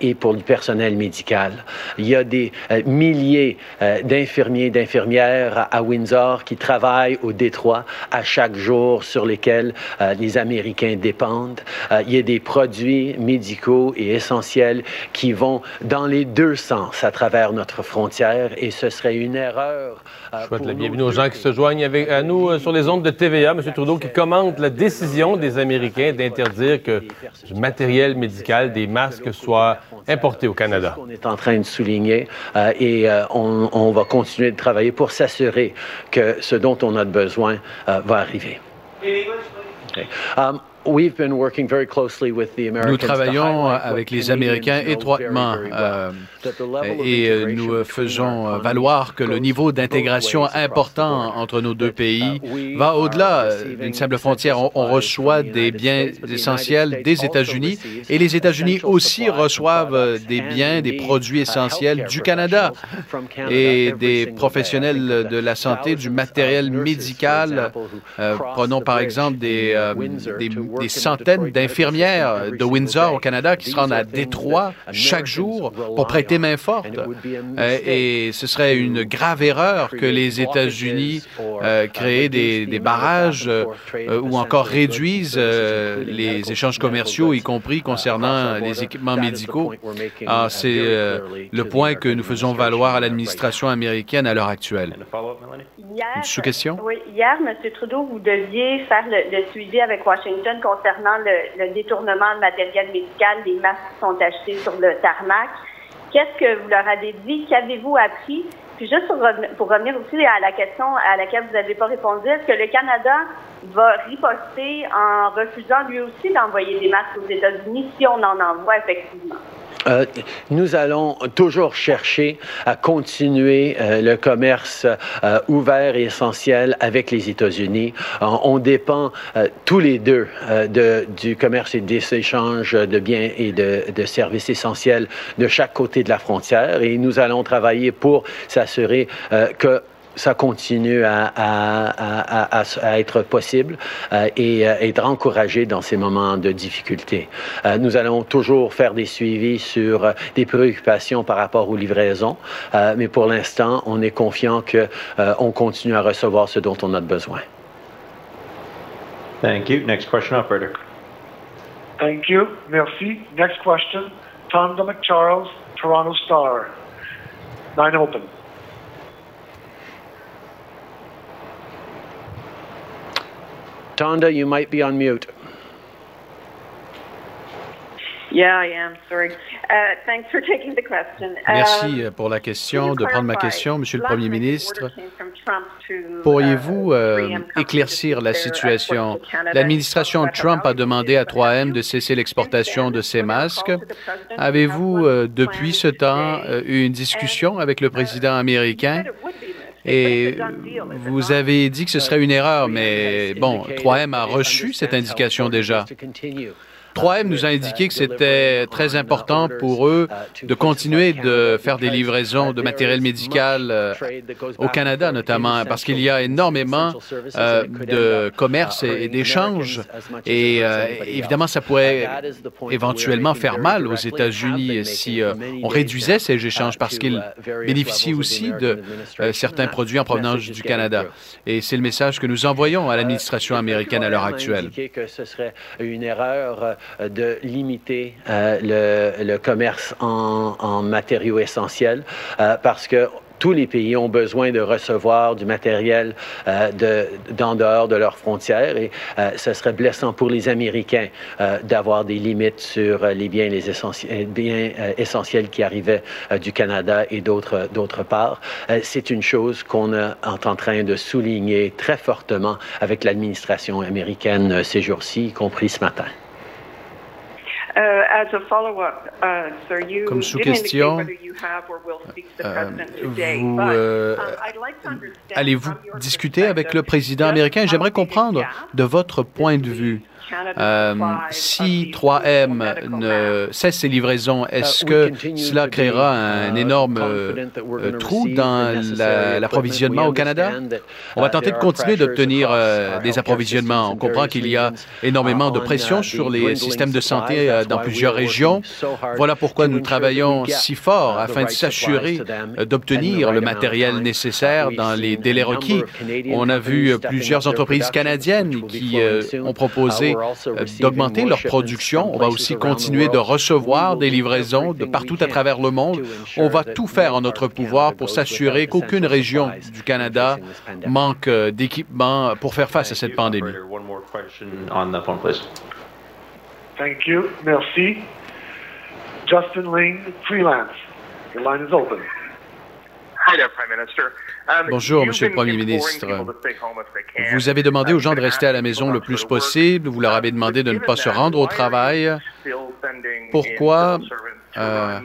M: et pour le personnel médical. Il y a des milliers d'infirmiers, d'infirmières à Windsor qui travaillent au Détroit à chaque jour sur lesquels les Américains dépendent. il y a des produits médicaux et essentiels qui vont dans les deux sens à travers notre frontière et ce serait une erreur.
Q: Euh, Je souhaite la bienvenue aux gens qui se joignent avec, à nous euh, sur les ondes de TVA. M. Trudeau qui commente la décision des Américains d'interdire que du matériel médical, des masques soient importés au Canada.
M: On est en train de souligner euh, et on, on, va continuer de travailler pour s'assurer que ce dont on a besoin va arriver. Okay. Um,
N: nous travaillons avec les Américains étroitement euh, et euh, nous faisons valoir que le niveau d'intégration important entre nos deux pays va au-delà d'une simple frontière. On, reçoit des biens essentiels des États-Unis et les États-Unis aussi reçoivent des biens, des produits essentiels du Canada et des professionnels de la santé, du matériel médical. Euh, prenons par exemple des, des des centaines d'infirmières de Windsor au Canada qui se rendent à Détroit chaque jour pour prêter main forte. Euh, et ce serait une grave erreur que les États-Unis euh, créent des, barrages euh, ou encore réduisent les échanges commerciaux, y compris concernant les équipements médicaux. Ah, c'est le point que nous faisons valoir à l'administration américaine à l'heure actuelle.
P: Une sous-question? Oui, hier, M. Trudeau, vous deviez faire le suivi avec Washington concernant le, détournement de matériel médical, des masques qui sont achetés sur le tarmac. Qu'est-ce que vous leur avez dit? Qu'avez-vous appris? Puis juste pour, revenir aussi à la question à laquelle vous n'avez pas répondu, est-ce que le Canada va riposter en refusant lui aussi d'envoyer des masques aux États-Unis si on en envoie effectivement?
M: Euh, nous allons toujours chercher à continuer euh, le commerce euh, ouvert et essentiel avec les États-Unis. on dépend tous les deux de, du commerce et des échanges de biens et de, services essentiels de chaque côté de la frontière et nous allons travailler pour s'assurer que ça continue à, à, à, être possible euh, et euh, être encouragé dans ces moments de difficulté. Euh, nous allons toujours faire des suivis sur des préoccupations par rapport aux livraisons, mais pour l'instant, on est confiant qu'on continue à recevoir ce dont on a besoin.
R: Thank you. Next question, operator.
O: Thank you. Merci. Next question. Tom McCharles, Toronto Star. Nine open.
M: Tonda, you might be on mute.
P: Yeah, I am. Sorry. Uh, thanks for taking the question.
N: Merci pour la question, de prendre ma question, Monsieur le Premier ministre? Pourriez-vous uh, euh, éclaircir la situation? L'administration Trump a demandé à 3M de cesser l'exportation de ces masques? Avez-vous, euh, depuis ce temps, euh, eu une discussion avec le président américain? Et vous avez dit que ce serait une erreur, mais bon, 3M a reçu cette indication déjà. 3M nous a indiqué que c'était très important pour eux de continuer de faire des livraisons de matériel médical euh, au Canada, notamment, parce qu'il y a énormément euh, de commerce et, d'échanges. Et euh, évidemment, ça pourrait éventuellement faire mal aux États-Unis si on réduisait ces échanges, parce qu'ils bénéficient aussi de certains produits en provenance du Canada. Et c'est le message que nous envoyons à l'administration américaine à l'heure actuelle.
M: De limiter euh, le, commerce en, matériaux essentiels euh, parce que tous les pays ont besoin de recevoir du matériel euh, de, d'en dehors de leurs frontières et euh, ce serait blessant pour les Américains euh, d'avoir des limites sur les biens, essentiels, biens essentiels qui arrivaient du Canada et d'autres, d'autres parts. c'est une chose qu'on est en train de souligner très fortement avec l'administration américaine ces jours-ci, y compris ce matin.
N: Comme sous-question, vous allez-vous discuter avec le président américain? J'aimerais comprendre de votre point de vue si 3M ne cesse ses livraisons, est-ce que cela créera un énorme euh, trou dans l'approvisionnement au Canada? On va tenter de continuer d'obtenir des approvisionnements. On comprend qu'il y a énormément de pression sur les systèmes de santé dans plusieurs régions. Voilà pourquoi nous travaillons si fort afin de s'assurer d'obtenir le matériel nécessaire dans les délais requis. On a vu plusieurs entreprises canadiennes qui euh, ont proposé euh, d'augmenter leur production. On va aussi continuer de recevoir des livraisons de partout à travers le monde. On va tout faire en notre pouvoir pour s'assurer qu'aucune région du Canada manque euh, d'équipement pour faire face à cette pandémie.
O: Thank you. Merci. Justin Ling, freelance. Your line is open.
N: Um, Bonjour, Monsieur le Premier ministre. Vous avez demandé aux gens de rester à la maison le plus possible. Vous leur avez demandé de ne pas se rendre au travail. Pourquoi Uh,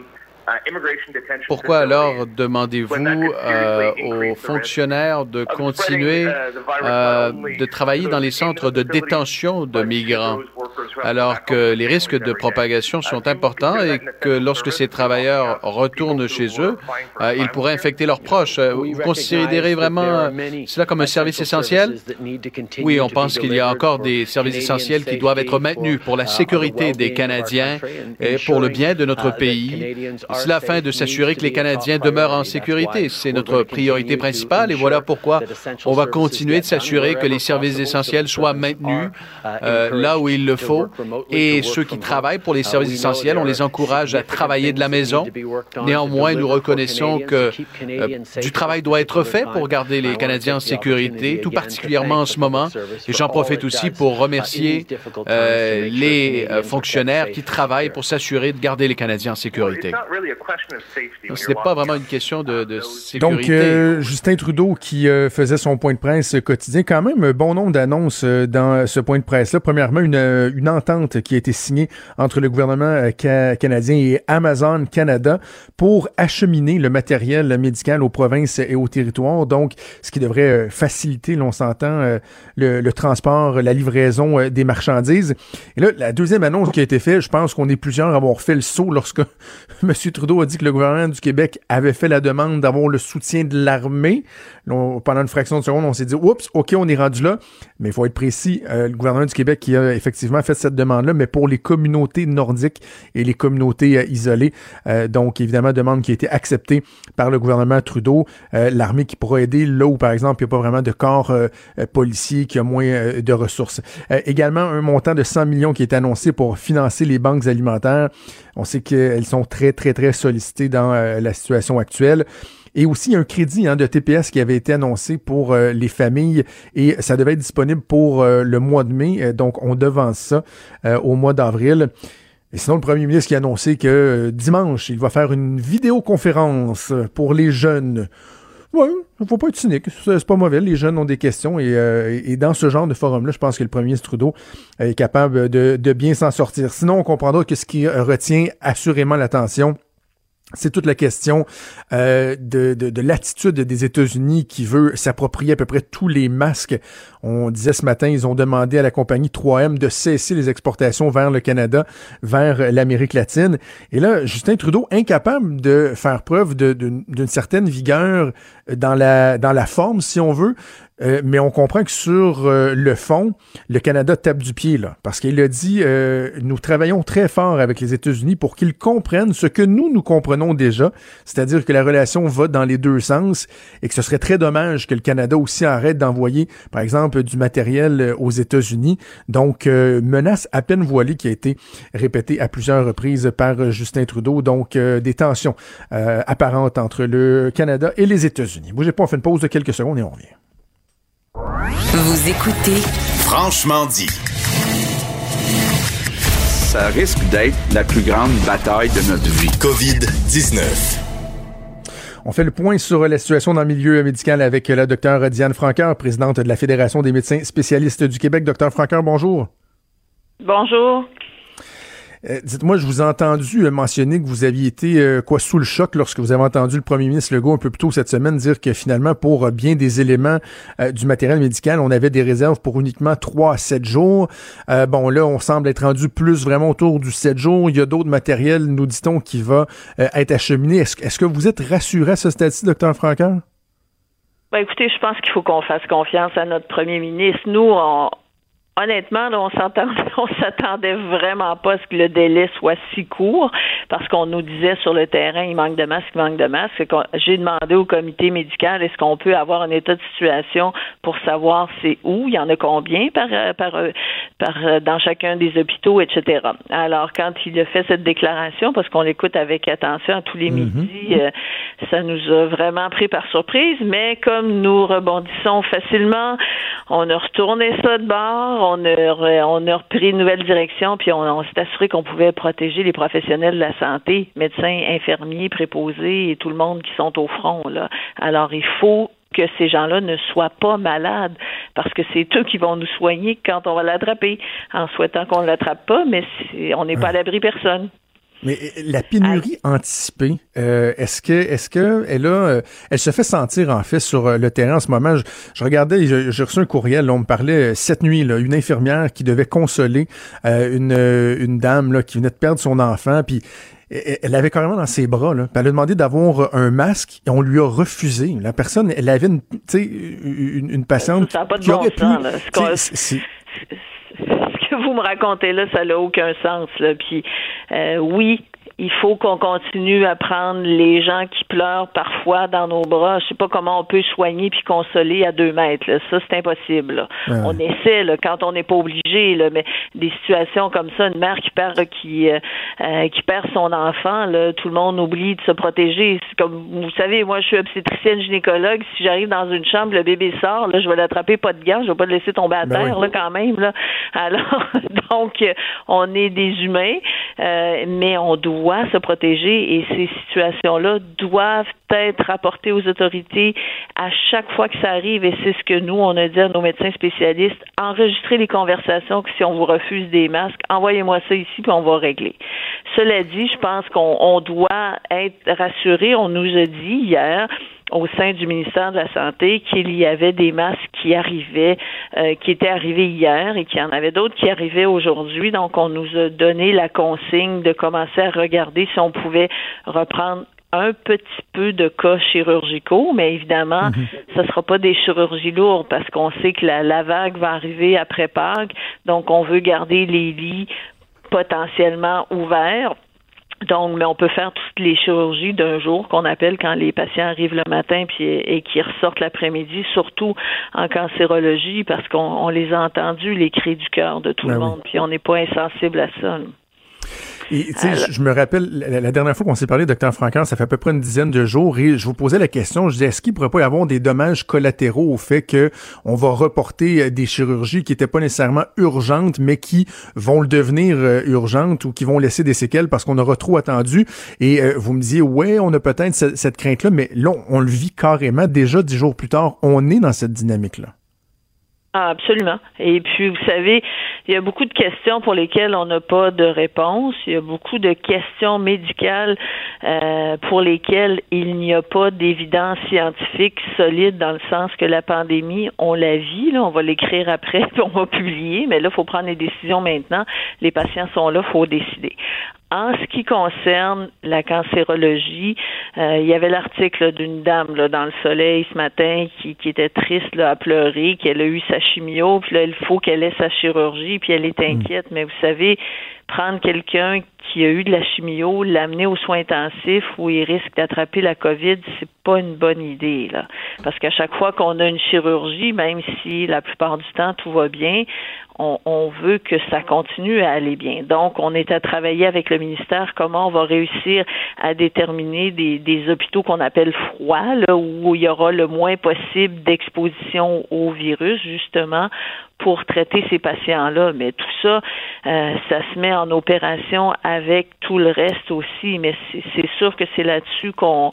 N: Pourquoi alors demandez-vous euh, aux fonctionnaires de continuer euh, de travailler dans les centres de détention de migrants? Alors que les risques de propagation sont importants et que lorsque ces travailleurs retournent chez eux, euh, ils pourraient infecter leurs proches? Vous considérez vraiment cela comme un service essentiel? Oui, on pense qu'il y a encore des services essentiels qui doivent être maintenus pour la sécurité des Canadiens et pour le bien de notre pays cela afin de s'assurer que les Canadiens demeurent en sécurité. C'est notre priorité principale et voilà pourquoi on va continuer de s'assurer que les services essentiels soient maintenus euh, là où il le faut. Et ceux qui travaillent pour les services essentiels, on les encourage à travailler de la maison. Néanmoins, nous reconnaissons que euh, du travail doit être fait pour garder les Canadiens en sécurité, tout particulièrement en ce moment. Et j'en profite aussi pour remercier euh, les fonctionnaires qui travaillent pour s'assurer de garder les Canadiens en sécurité. Ce n'est pas vraiment une question de, sécurité.
C: Donc, euh, Justin Trudeau qui euh, faisait son point de presse quotidien, quand même bon nombre d'annonces euh, dans ce point de presse-là. Premièrement, une, une entente qui a été signée entre le gouvernement canadien et Amazon Canada pour acheminer le matériel médical aux provinces et aux territoires. Donc, ce qui devrait faciliter, l'on s'entend, le, le, transport, la livraison des marchandises. Et là, la deuxième annonce qui a été faite, je pense qu'on est plusieurs à avoir fait le saut lorsque M. Trudeau a dit que le gouvernement du Québec avait fait la demande d'avoir le soutien de l'armée. Pendant une fraction de seconde, on s'est dit, oups, OK, on est rendu là. Mais il faut être précis, euh, le gouvernement du Québec qui a effectivement fait cette demande-là, mais pour les communautés nordiques et les communautés euh, isolées. Euh, donc, évidemment, demande qui a été acceptée par le gouvernement Trudeau. l'armée qui pourra aider là où, par exemple, il n'y a pas vraiment de corps policier, qui a moins de ressources. également, un montant de 100 millions qui est annoncé pour financer les banques alimentaires. On sait qu'elles sont très, très, très sollicitées dans euh, la situation actuelle. Et aussi un crédit hein, de TPS qui avait été annoncé pour euh, les familles et ça devait être disponible pour euh, le mois de mai. donc on devance ça au mois d'avril. Et sinon, le premier ministre qui a annoncé que dimanche, il va faire une vidéoconférence pour les jeunes. Oui, il faut pas être cynique. C'est pas mauvais. Les jeunes ont des questions et, et dans ce genre de forum-là, je pense que le premier ministre Trudeau est capable de, de bien s'en sortir. Sinon, on comprendra que ce qui retient assurément l'attention, c'est toute la question euh, de, de, de l'attitude des États-Unis qui veut s'approprier à peu près tous les masques. On disait ce matin, ils ont demandé à la compagnie 3M de cesser les exportations vers le Canada, vers l'Amérique latine. Et là, Justin Trudeau, incapable de faire preuve d'une certaine vigueur dans la, dans la forme, si on veut, euh, mais on comprend que sur euh, le fond, le Canada tape du pied, là, parce qu'il a dit, euh, nous travaillons très fort avec les États-Unis pour qu'ils comprennent ce que nous, nous comprenons déjà, c'est-à-dire que la relation va dans les deux sens et que ce serait très dommage que le Canada aussi arrête d'envoyer, par exemple, du matériel aux États-Unis. Donc, menace à peine voilée qui a été répétée à plusieurs reprises par Justin Trudeau. Donc, des tensions apparentes entre le Canada et les États-Unis. Bougez pas, on fait une pause de quelques secondes et on revient.
A: Vous écoutez
B: Franchement dit.
R: Ça risque d'être la plus grande bataille de notre vie.
B: COVID-19.
C: On fait le point sur la situation dans le milieu médical avec la docteure Diane Franqueur, présidente de la Fédération des médecins spécialistes du Québec. Docteur Franqueur, bonjour.
S: Bonjour.
C: Euh, dites-moi, je vous ai entendu mentionner que vous aviez été quoi sous le choc lorsque vous avez entendu le premier ministre Legault un peu plus tôt cette semaine dire que finalement, pour bien des éléments du matériel médical, on avait des réserves pour uniquement 3 à 7 jours. bon, là, on semble être rendu plus vraiment autour du 7 jours. Il y a d'autres matériels, nous dit-on, qui va être acheminé. Est-ce que vous êtes rassuré à ce stade-ci, docteur Franqueur?
S: Ben, écoutez, je pense qu'il faut qu'on fasse confiance à notre premier ministre. Nous, on, Honnêtement, là, on s'attendait, on s'attendait vraiment pas à ce que le délai soit si court, parce qu'on nous disait sur le terrain, il manque de masques, il manque de masques. J'ai demandé au comité médical, est-ce qu'on peut avoir un état de situation pour savoir c'est où, il y en a combien par, par, par, dans chacun des hôpitaux, etc. Alors, quand il a fait cette déclaration, parce qu'on l'écoute avec attention à tous les mm-hmm. midis, euh, ça nous a vraiment pris par surprise, mais comme nous rebondissons facilement, on a retourné ça de bord, on a, on a repris une nouvelle direction, puis on, s'est assuré qu'on pouvait protéger les professionnels de la santé, médecins, infirmiers, préposés et tout le monde qui sont au front. Là. Alors, il faut que ces gens-là ne soient pas malades parce que c'est eux qui vont nous soigner quand on va l'attraper en souhaitant qu'on ne l'attrape pas, mais on n'est pas à l'abri personne.
C: Mais euh, la pénurie anticipée, euh, est-ce que est-ce que elle a euh, elle se fait sentir en fait sur le terrain en ce moment? Je, regardais, j'ai reçu un courriel, on me parlait cette nuit là, une infirmière qui devait consoler une une dame là qui venait de perdre son enfant, puis elle avait carrément dans ses bras, là. elle a demandé d'avoir un masque et on lui a refusé. La personne, elle avait une, une, une patiente qui aurait pu
S: vous me racontez là, ça n'a aucun sens. Là. Puis euh, oui, il faut qu'on continue à prendre les gens qui pleurent parfois dans nos bras. Je sais pas comment on peut soigner puis consoler à deux mètres. Ça, c'est impossible. On essaie là, quand on n'est pas obligé, là, mais des situations comme ça, une mère qui perd qui euh, euh, qui perd son enfant, là, tout le monde oublie de se protéger. Comme vous savez, moi je suis obstétricienne gynécologue. Si j'arrive dans une chambre, le bébé sort, là, je vais l'attraper pas de gants, je vais pas le laisser tomber à ben terre là, quand même. Là. Alors, donc, on est des humains, euh, mais on doit se protéger et ces situations-là doivent être rapportées aux autorités à chaque fois que ça arrive et c'est ce que nous, on a dit à nos médecins spécialistes, enregistrer les conversations que si on vous refuse des masques, envoyez-moi ça ici puis on va régler. Cela dit, je pense qu'on doit être rassuré. On nous a dit hier au sein du ministère de la Santé qu'il y avait des masques qui arrivaient, euh, qui étaient arrivés hier et qu'il y en avait d'autres qui arrivaient aujourd'hui. Donc, on nous a donné la consigne de commencer à regarder si on pouvait reprendre un petit peu de cas chirurgicaux, mais évidemment, mhm. ce ne sera pas des chirurgies lourdes parce qu'on sait que la, la vague va arriver après Pâques. Donc, on veut garder les lits potentiellement ouverts donc, mais on peut faire toutes les chirurgies d'un jour qu'on appelle quand les patients arrivent le matin puis et qui ressortent l'après-midi, surtout en cancérologie, parce qu'on les a entendus les cris du cœur de tout ben le monde, puis on n'est pas insensible à ça.
C: Et tu sais, je, me rappelle, la, dernière fois qu'on s'est parlé, docteur Franquin, ça fait à peu près une dizaine de jours, et je vous posais la question, je disais, est-ce qu'il pourrait pas y avoir des dommages collatéraux au fait que on va reporter euh, des chirurgies qui étaient pas nécessairement urgentes, mais qui vont le devenir euh, urgentes ou qui vont laisser des séquelles parce qu'on aura trop attendu? Et euh, vous me disiez, ouais, on a peut-être cette, cette crainte-là, mais là, on le vit carrément déjà dix jours plus tard. On est dans cette dynamique-là.
S: Ah, absolument. Et puis, vous savez, il y a beaucoup de questions pour lesquelles on n'a pas de réponse. Il y a beaucoup de questions médicales euh, pour lesquelles il n'y a pas d'évidence scientifique solide dans le sens que la pandémie, on la vit. Là, on va l'écrire après, puis on va publier, mais là, il faut prendre les décisions maintenant. Les patients sont là, il faut décider. En ce qui concerne la cancérologie, euh, il y avait l'article d'une dame là, dans le soleil ce matin qui, qui était triste là, à pleurer, qu'elle a eu sa chimio, puis là, il faut qu'elle ait sa chirurgie, puis elle est hmm. inquiète. Mais vous savez, prendre quelqu'un qui a eu de la chimio, l'amener aux soins intensifs où il risque d'attraper la COVID, c'est pas une bonne idée là. Parce qu'à chaque fois qu'on a une chirurgie, même si la plupart du temps tout va bien, on, veut que ça continue à aller bien. Donc, on est à travailler avec le ministère comment on va réussir à déterminer des, des hôpitaux qu'on appelle froids, là, où il y aura le moins possible d'exposition au virus, justement, pour traiter ces patients-là. Mais tout ça, euh, ça se met en opération avec tout le reste aussi. Mais c'est sûr que c'est là-dessus qu'on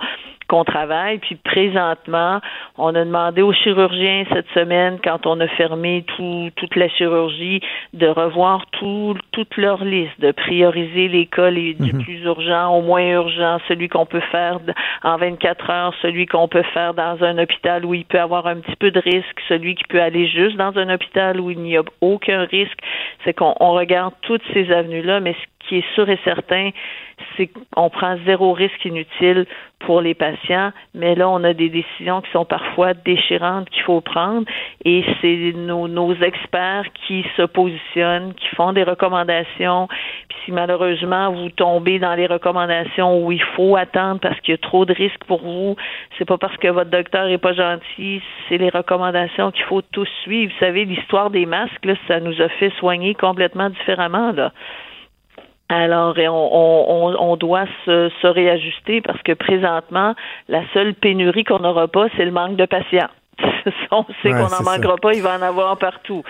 S: qu'on travaille. Puis présentement, on a demandé aux chirurgiens cette semaine, quand on a fermé tout, toute la chirurgie, de revoir tous toute leur liste, de prioriser les cas les, du mhm. plus urgent au moins urgent, celui qu'on peut faire en 24 heures, celui qu'on peut faire dans un hôpital où il peut avoir un petit peu de risque, celui qui peut aller juste dans un hôpital où il n'y a aucun risque. C'est qu'on regarde toutes ces avenues-là, mais ce qui est sûr et certain, c'est qu'on prend zéro risque inutile pour les patients, mais là, on a des décisions qui sont parfois déchirantes qu'il faut prendre et c'est nos, nos, experts qui se positionnent, qui font des recommandations. Puis si malheureusement vous tombez dans les recommandations où il faut attendre parce qu'il y a trop de risques pour vous, c'est pas parce que votre docteur est pas gentil, c'est les recommandations qu'il faut tous suivre. Vous savez, l'histoire des masques, là, ça nous a fait soigner complètement différemment, là. Alors, on, on, doit se, se, réajuster parce que présentement, la seule pénurie qu'on n'aura pas, c'est le manque de patients. on sait qu'on n'en manquera pas, il va en avoir partout.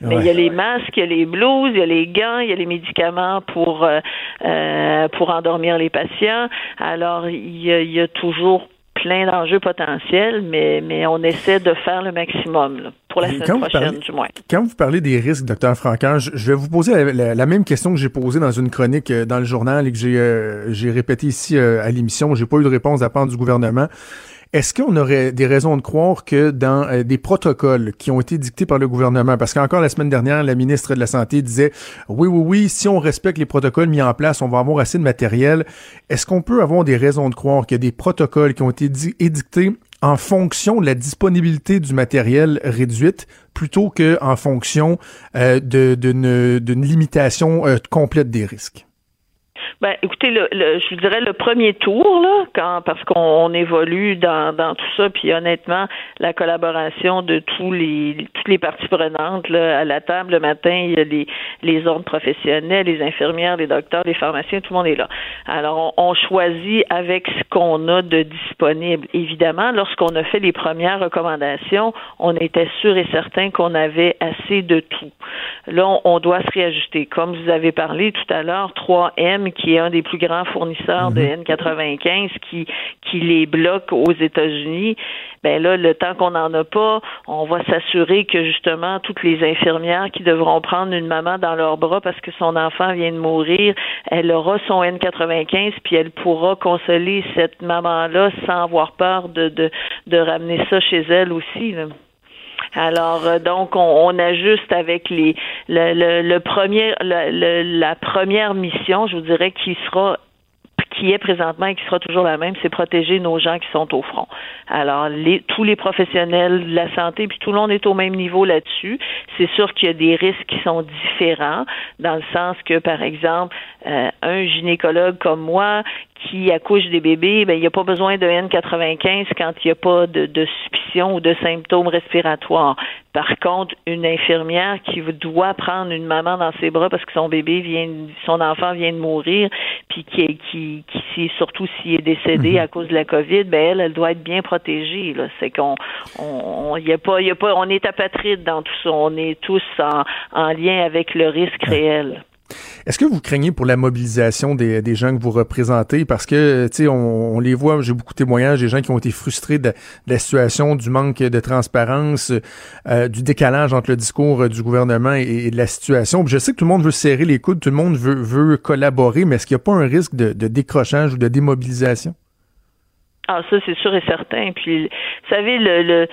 S: Mais il y a les masques, il y a les blouses, il y a les gants, il y a les médicaments pour euh, euh pour endormir les patients. Alors, il y il y a toujours plein d'enjeux potentiels, mais, mais on essaie de faire le maximum pour la semaine prochaine, du moins.
C: Quand vous parlez des risques, docteur Franquin, je, vais vous poser la, même question que j'ai posée dans une chronique euh, dans le journal et que j'ai euh, j'ai répété ici euh, à l'émission. J'ai pas eu de réponse à part du gouvernement. Est-ce qu'on aurait des raisons de croire que dans euh, des protocoles qui ont été dictés par le gouvernement, parce qu'encore la semaine dernière, la ministre de la Santé disait oui, oui, oui, si on respecte les protocoles mis en place, on va avoir assez de matériel. Est-ce qu'on peut avoir des raisons de croire qu'il y a des protocoles qui ont été édictés en fonction de la disponibilité du matériel réduite plutôt qu'en fonction euh, d'une limitation euh, complète des risques?
S: Ben, écoutez, je vous dirais le premier tour, là, quand parce qu'on évolue dans, tout ça, puis honnêtement, la collaboration de tous les toutes les parties prenantes là, à la table le matin, il y a les, les professionnels, les infirmières, les docteurs, les pharmaciens, tout le monde est là. Alors, on, on choisit avec ce qu'on a de disponible. Évidemment, lorsqu'on a fait les premières recommandations, on était sûr et certain qu'on avait assez de tout. Là, on, on doit se réajuster. Comme vous avez parlé tout à l'heure, 3M qui est un des plus grands fournisseurs de mhm. N95, qui, qui les bloque aux États-Unis, ben là, le temps qu'on n'en a pas, on va s'assurer que justement toutes les infirmières qui devront prendre une maman dans leurs bras parce que son enfant vient de mourir, elle aura son N95 puis elle pourra consoler cette maman-là sans avoir peur de, de, de ramener ça chez elle aussi. Là. Alors euh, donc on, ajuste avec les le, le, premier la première mission, je vous dirais, qui sera qui est présentement et qui sera toujours la même, c'est protéger nos gens qui sont au front. Alors, les, tous les professionnels de la santé, puis tout le monde est au même niveau là-dessus. C'est sûr qu'il y a des risques qui sont différents, dans le sens que, par exemple, euh, un gynécologue comme moi qui accouche des bébés, ben, il n'y a pas besoin de N95 quand il n'y a pas de, de suspicion ou de symptômes respiratoires. Par contre, une infirmière qui doit prendre une maman dans ses bras parce que son bébé vient, son enfant vient de mourir, puis qui, qui, qui surtout s'il est décédé mhm. à cause de la COVID, ben elle, elle doit être bien protégée. Là, c'est qu'on, on, y a pas, y a pas, on est apatride dans tout ça. On est tous en, en lien avec le risque réel.
C: Est-ce que vous craignez pour la mobilisation des, gens que vous représentez? Parce que, tu sais, on, les voit, j'ai beaucoup de témoignages des gens qui ont été frustrés de, la situation, du manque de transparence, euh, du décalage entre le discours euh, du gouvernement et, de la situation. je sais que tout le monde veut serrer les coudes, tout le monde veut, veut collaborer, mais est-ce qu'il n'y a pas un risque de, de décrochage ou de démobilisation?
S: Ah, ça, c'est sûr et certain. Puis, vous savez, le, le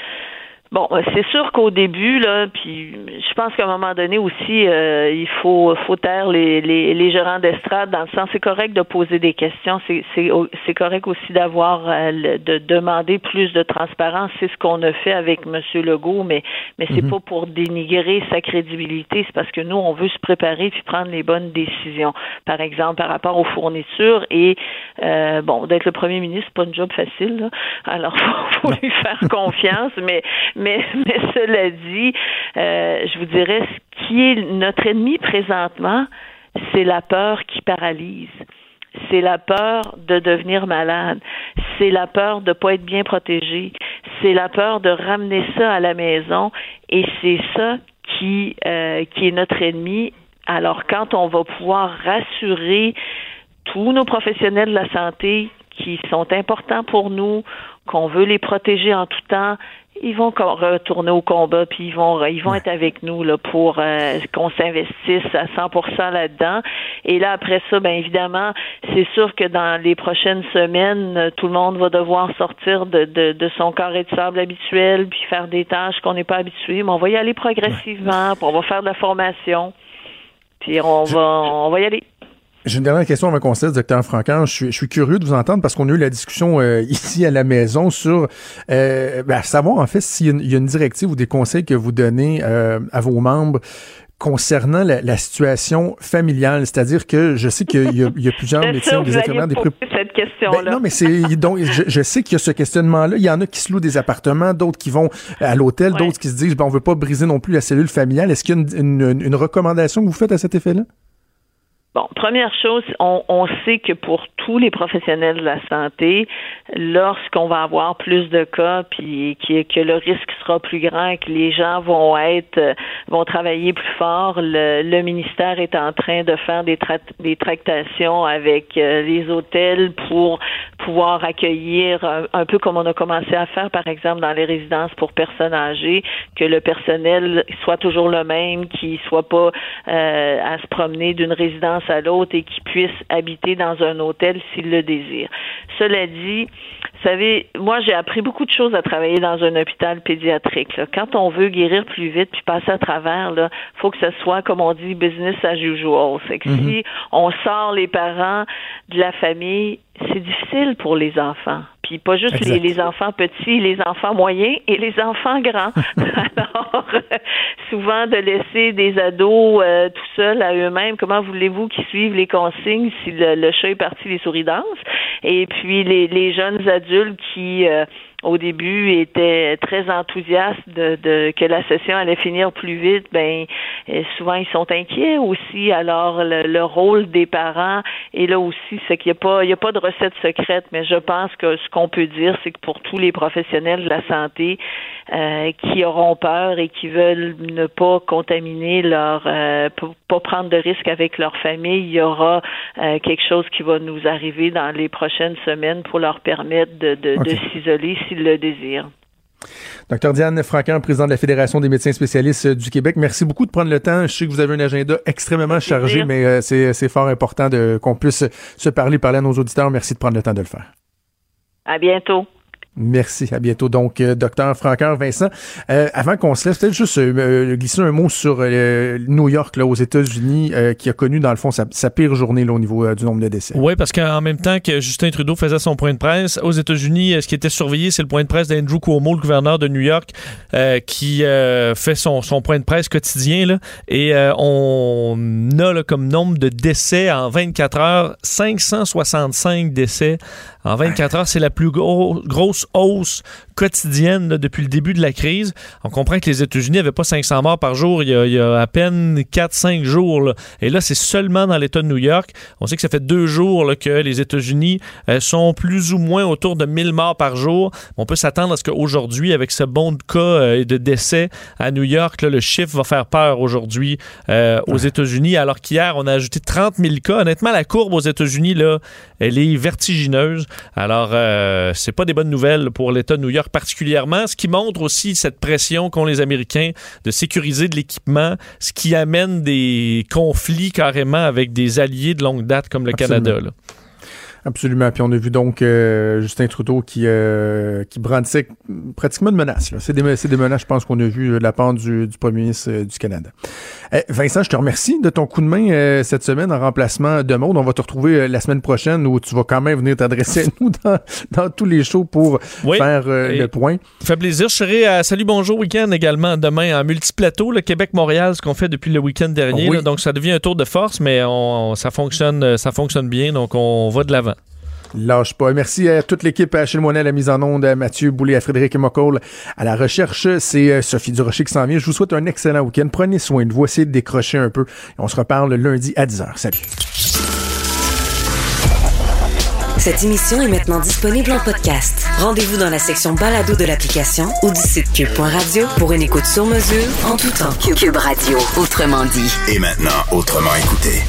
S: Bon, euh, c'est sûr qu'au début, là, puis je pense qu'à un moment donné aussi, euh, il faut, faut taire les, les, les gérants d'estrade dans le sens, c'est correct de poser des questions, c'est, c'est, c'est correct aussi d'avoir, euh, de demander plus de transparence, c'est ce qu'on a fait avec M. Legault, mais, mais c'est mhm. pas pour dénigrer sa crédibilité, c'est parce que nous, on veut se préparer puis prendre les bonnes décisions. Par exemple, par rapport aux fournitures et, euh, bon, d'être le premier ministre, c'est pas un job facile, là. alors faut, faut lui faire confiance, mais mais, mais cela dit, euh, je vous dirais, ce qui est notre ennemi présentement, c'est la peur qui paralyse. C'est la peur de devenir malade. C'est la peur de ne pas être bien protégé. C'est la peur de ramener ça à la maison. Et c'est ça qui, euh, qui est notre ennemi. Alors, quand on va pouvoir rassurer tous nos professionnels de la santé qui sont importants pour nous, qu'on veut les protéger en tout temps, ils vont retourner au combat, puis ils vont ils vont être avec nous là pour euh, qu'on s'investisse à 100% là-dedans. Et là après ça, ben évidemment, c'est sûr que dans les prochaines semaines, tout le monde va devoir sortir de, de, de son carré de sable habituel, puis faire des tâches qu'on n'est pas habitué. Mais on va y aller progressivement, puis on va faire de la formation, puis on va on va y aller.
C: J'ai une dernière question avant qu'on se docteur Franquin. Je suis, je suis curieux de vous entendre parce qu'on a eu la discussion euh, ici à la maison sur euh, ben, savoir en fait s'il y, a une directive ou des conseils que vous donnez euh, à vos membres concernant la, situation familiale, c'est-à-dire que je sais qu'il y, a plusieurs médecins, des infirmières, des
S: cette question-là.
C: Ben, non, mais c'est donc je, sais qu'il y a ce questionnement-là. Il y en a qui se louent des appartements, d'autres qui vont à l'hôtel, d'autres qui se disent ben on veut pas briser non plus la cellule familiale. Est-ce qu'il y a une recommandation que vous faites à cet effet-là?
S: Bon, première chose, on, on, sait que pour tous les professionnels de la santé, lorsqu'on va avoir plus de cas, puis que, le risque sera plus grand que les gens vont être, vont travailler plus fort, le, ministère est en train de faire des, des tractations avec euh, les hôtels pour pouvoir accueillir un, peu comme on a commencé à faire, par exemple, dans les résidences pour personnes âgées, que le personnel soit toujours le même, qu'il soit pas euh, à se promener d'une résidence à l'autre et qui puisse habiter dans un hôtel s'il le désire. Cela dit, vous savez, moi j'ai appris beaucoup de choses à travailler dans un hôpital pédiatrique. Quand on veut guérir plus vite puis passer à travers, il faut que ce soit, comme on dit, business as usual. C'est que mm-hmm. si on sort les parents de la famille, c'est difficile pour les enfants. Puis pas juste les, les, enfants petits, les enfants moyens et les enfants grands. Alors, souvent de laisser des ados euh, tout seuls à eux-mêmes, comment voulez-vous qu'ils suivent les consignes si le, chat est parti, les souris dansent? Et puis les, les jeunes adultes qui... Euh, au début était très enthousiaste de, de, que la session allait finir plus vite, ben euh, souvent ils sont inquiets aussi. Alors le, rôle des parents est là aussi, c'est qu'il n'y a pas il y a pas de recette secrète, mais je pense que ce qu'on peut dire, c'est que pour tous les professionnels de la santé euh, qui auront peur et qui veulent ne pas contaminer leur euh, pas prendre de risques avec leur famille, il y aura euh, quelque chose qui va nous arriver dans les prochaines semaines pour leur permettre de, de, de s'isoler le désir.
C: Docteur Diane Franquin, président de la Fédération des médecins spécialistes du Québec, merci beaucoup de prendre le temps. Je sais que vous avez un agenda extrêmement chargé, mais euh, c'est fort important qu'on puisse se parler, parler à nos auditeurs. Merci de prendre le temps de le faire.
S: À bientôt.
C: Merci. À bientôt. Donc, euh, docteur Franqueur Vincent, euh, avant qu'on se laisse, peut-être juste euh, glisser un mot sur New York, là, aux États-Unis, qui a connu, dans le fond, sa, pire journée là, au niveau du nombre de décès.
D: Oui, parce qu'en même temps que Justin Trudeau faisait son point de presse, aux États-Unis, ce qui était surveillé, c'est le point de presse d'Andrew Cuomo, le gouverneur de New York, qui fait son, son, point de presse quotidien. Là, et on a là, comme nombre de décès en 24 heures, 565 décès en 24 heures. C'est la plus grosse hausse quotidienne depuis le début de la crise. On comprend que les États-Unis n'avaient pas 500 morts par jour il y a, à peine 4-5 jours. Et là, c'est seulement dans l'État de New York. On sait que ça fait deux jours que les États-Unis euh, sont plus ou moins autour de 1000 morts par jour. On peut s'attendre à ce qu'aujourd'hui, avec ce bon de cas euh, et de décès à New York, le chiffre va faire peur aujourd'hui euh, aux États-Unis, alors qu'hier, on a ajouté 30 000 cas. Honnêtement, la courbe aux États-Unis, là, elle est vertigineuse. Alors, c'est pas des bonnes nouvelles pour l'État de New York particulièrement, ce qui montre aussi cette pression qu'ont les Américains de sécuriser de l'équipement, ce qui amène des conflits carrément avec des alliés de longue date comme le Canada.
C: Absolument. Puis on a vu donc euh, Justin Trudeau qui, euh, qui brandissait pratiquement de menaces. C'est des, des, menaces, je pense, qu'on a vu de la part du, du premier ministre euh, du Canada. Eh, Vincent, je te remercie de ton coup de main cette semaine en remplacement de Maud. On va te retrouver la semaine prochaine où tu vas quand même venir t'adresser à nous dans, dans, tous les shows pour faire le point.
D: Ça fait plaisir. Je serai à Salut Bonjour Week-end également demain en multiplateau, le Québec-Montréal, ce qu'on fait depuis le week-end dernier. donc ça devient un tour de force, mais on, ça, fonctionne, ça fonctionne bien. Donc on va de l'avant.
C: Lâche pas. Merci à toute l'équipe, à Achille Moinet à la mise en onde, à Mathieu Boulay, à Frédéric Mocoll à la recherche. C'est euh, Sophie Durocher qui s'en vient. Je vous souhaite un excellent week-end. Prenez soin de vous. Essayez de décrocher un peu. on se reparle lundi à 10h. Salut.
A: Cette émission est maintenant disponible en podcast. Rendez-vous dans la section balado de l'application ou du site cube.radio pour une écoute sur mesure en tout temps. Cube Radio, autrement dit.
B: Et maintenant, autrement écouté.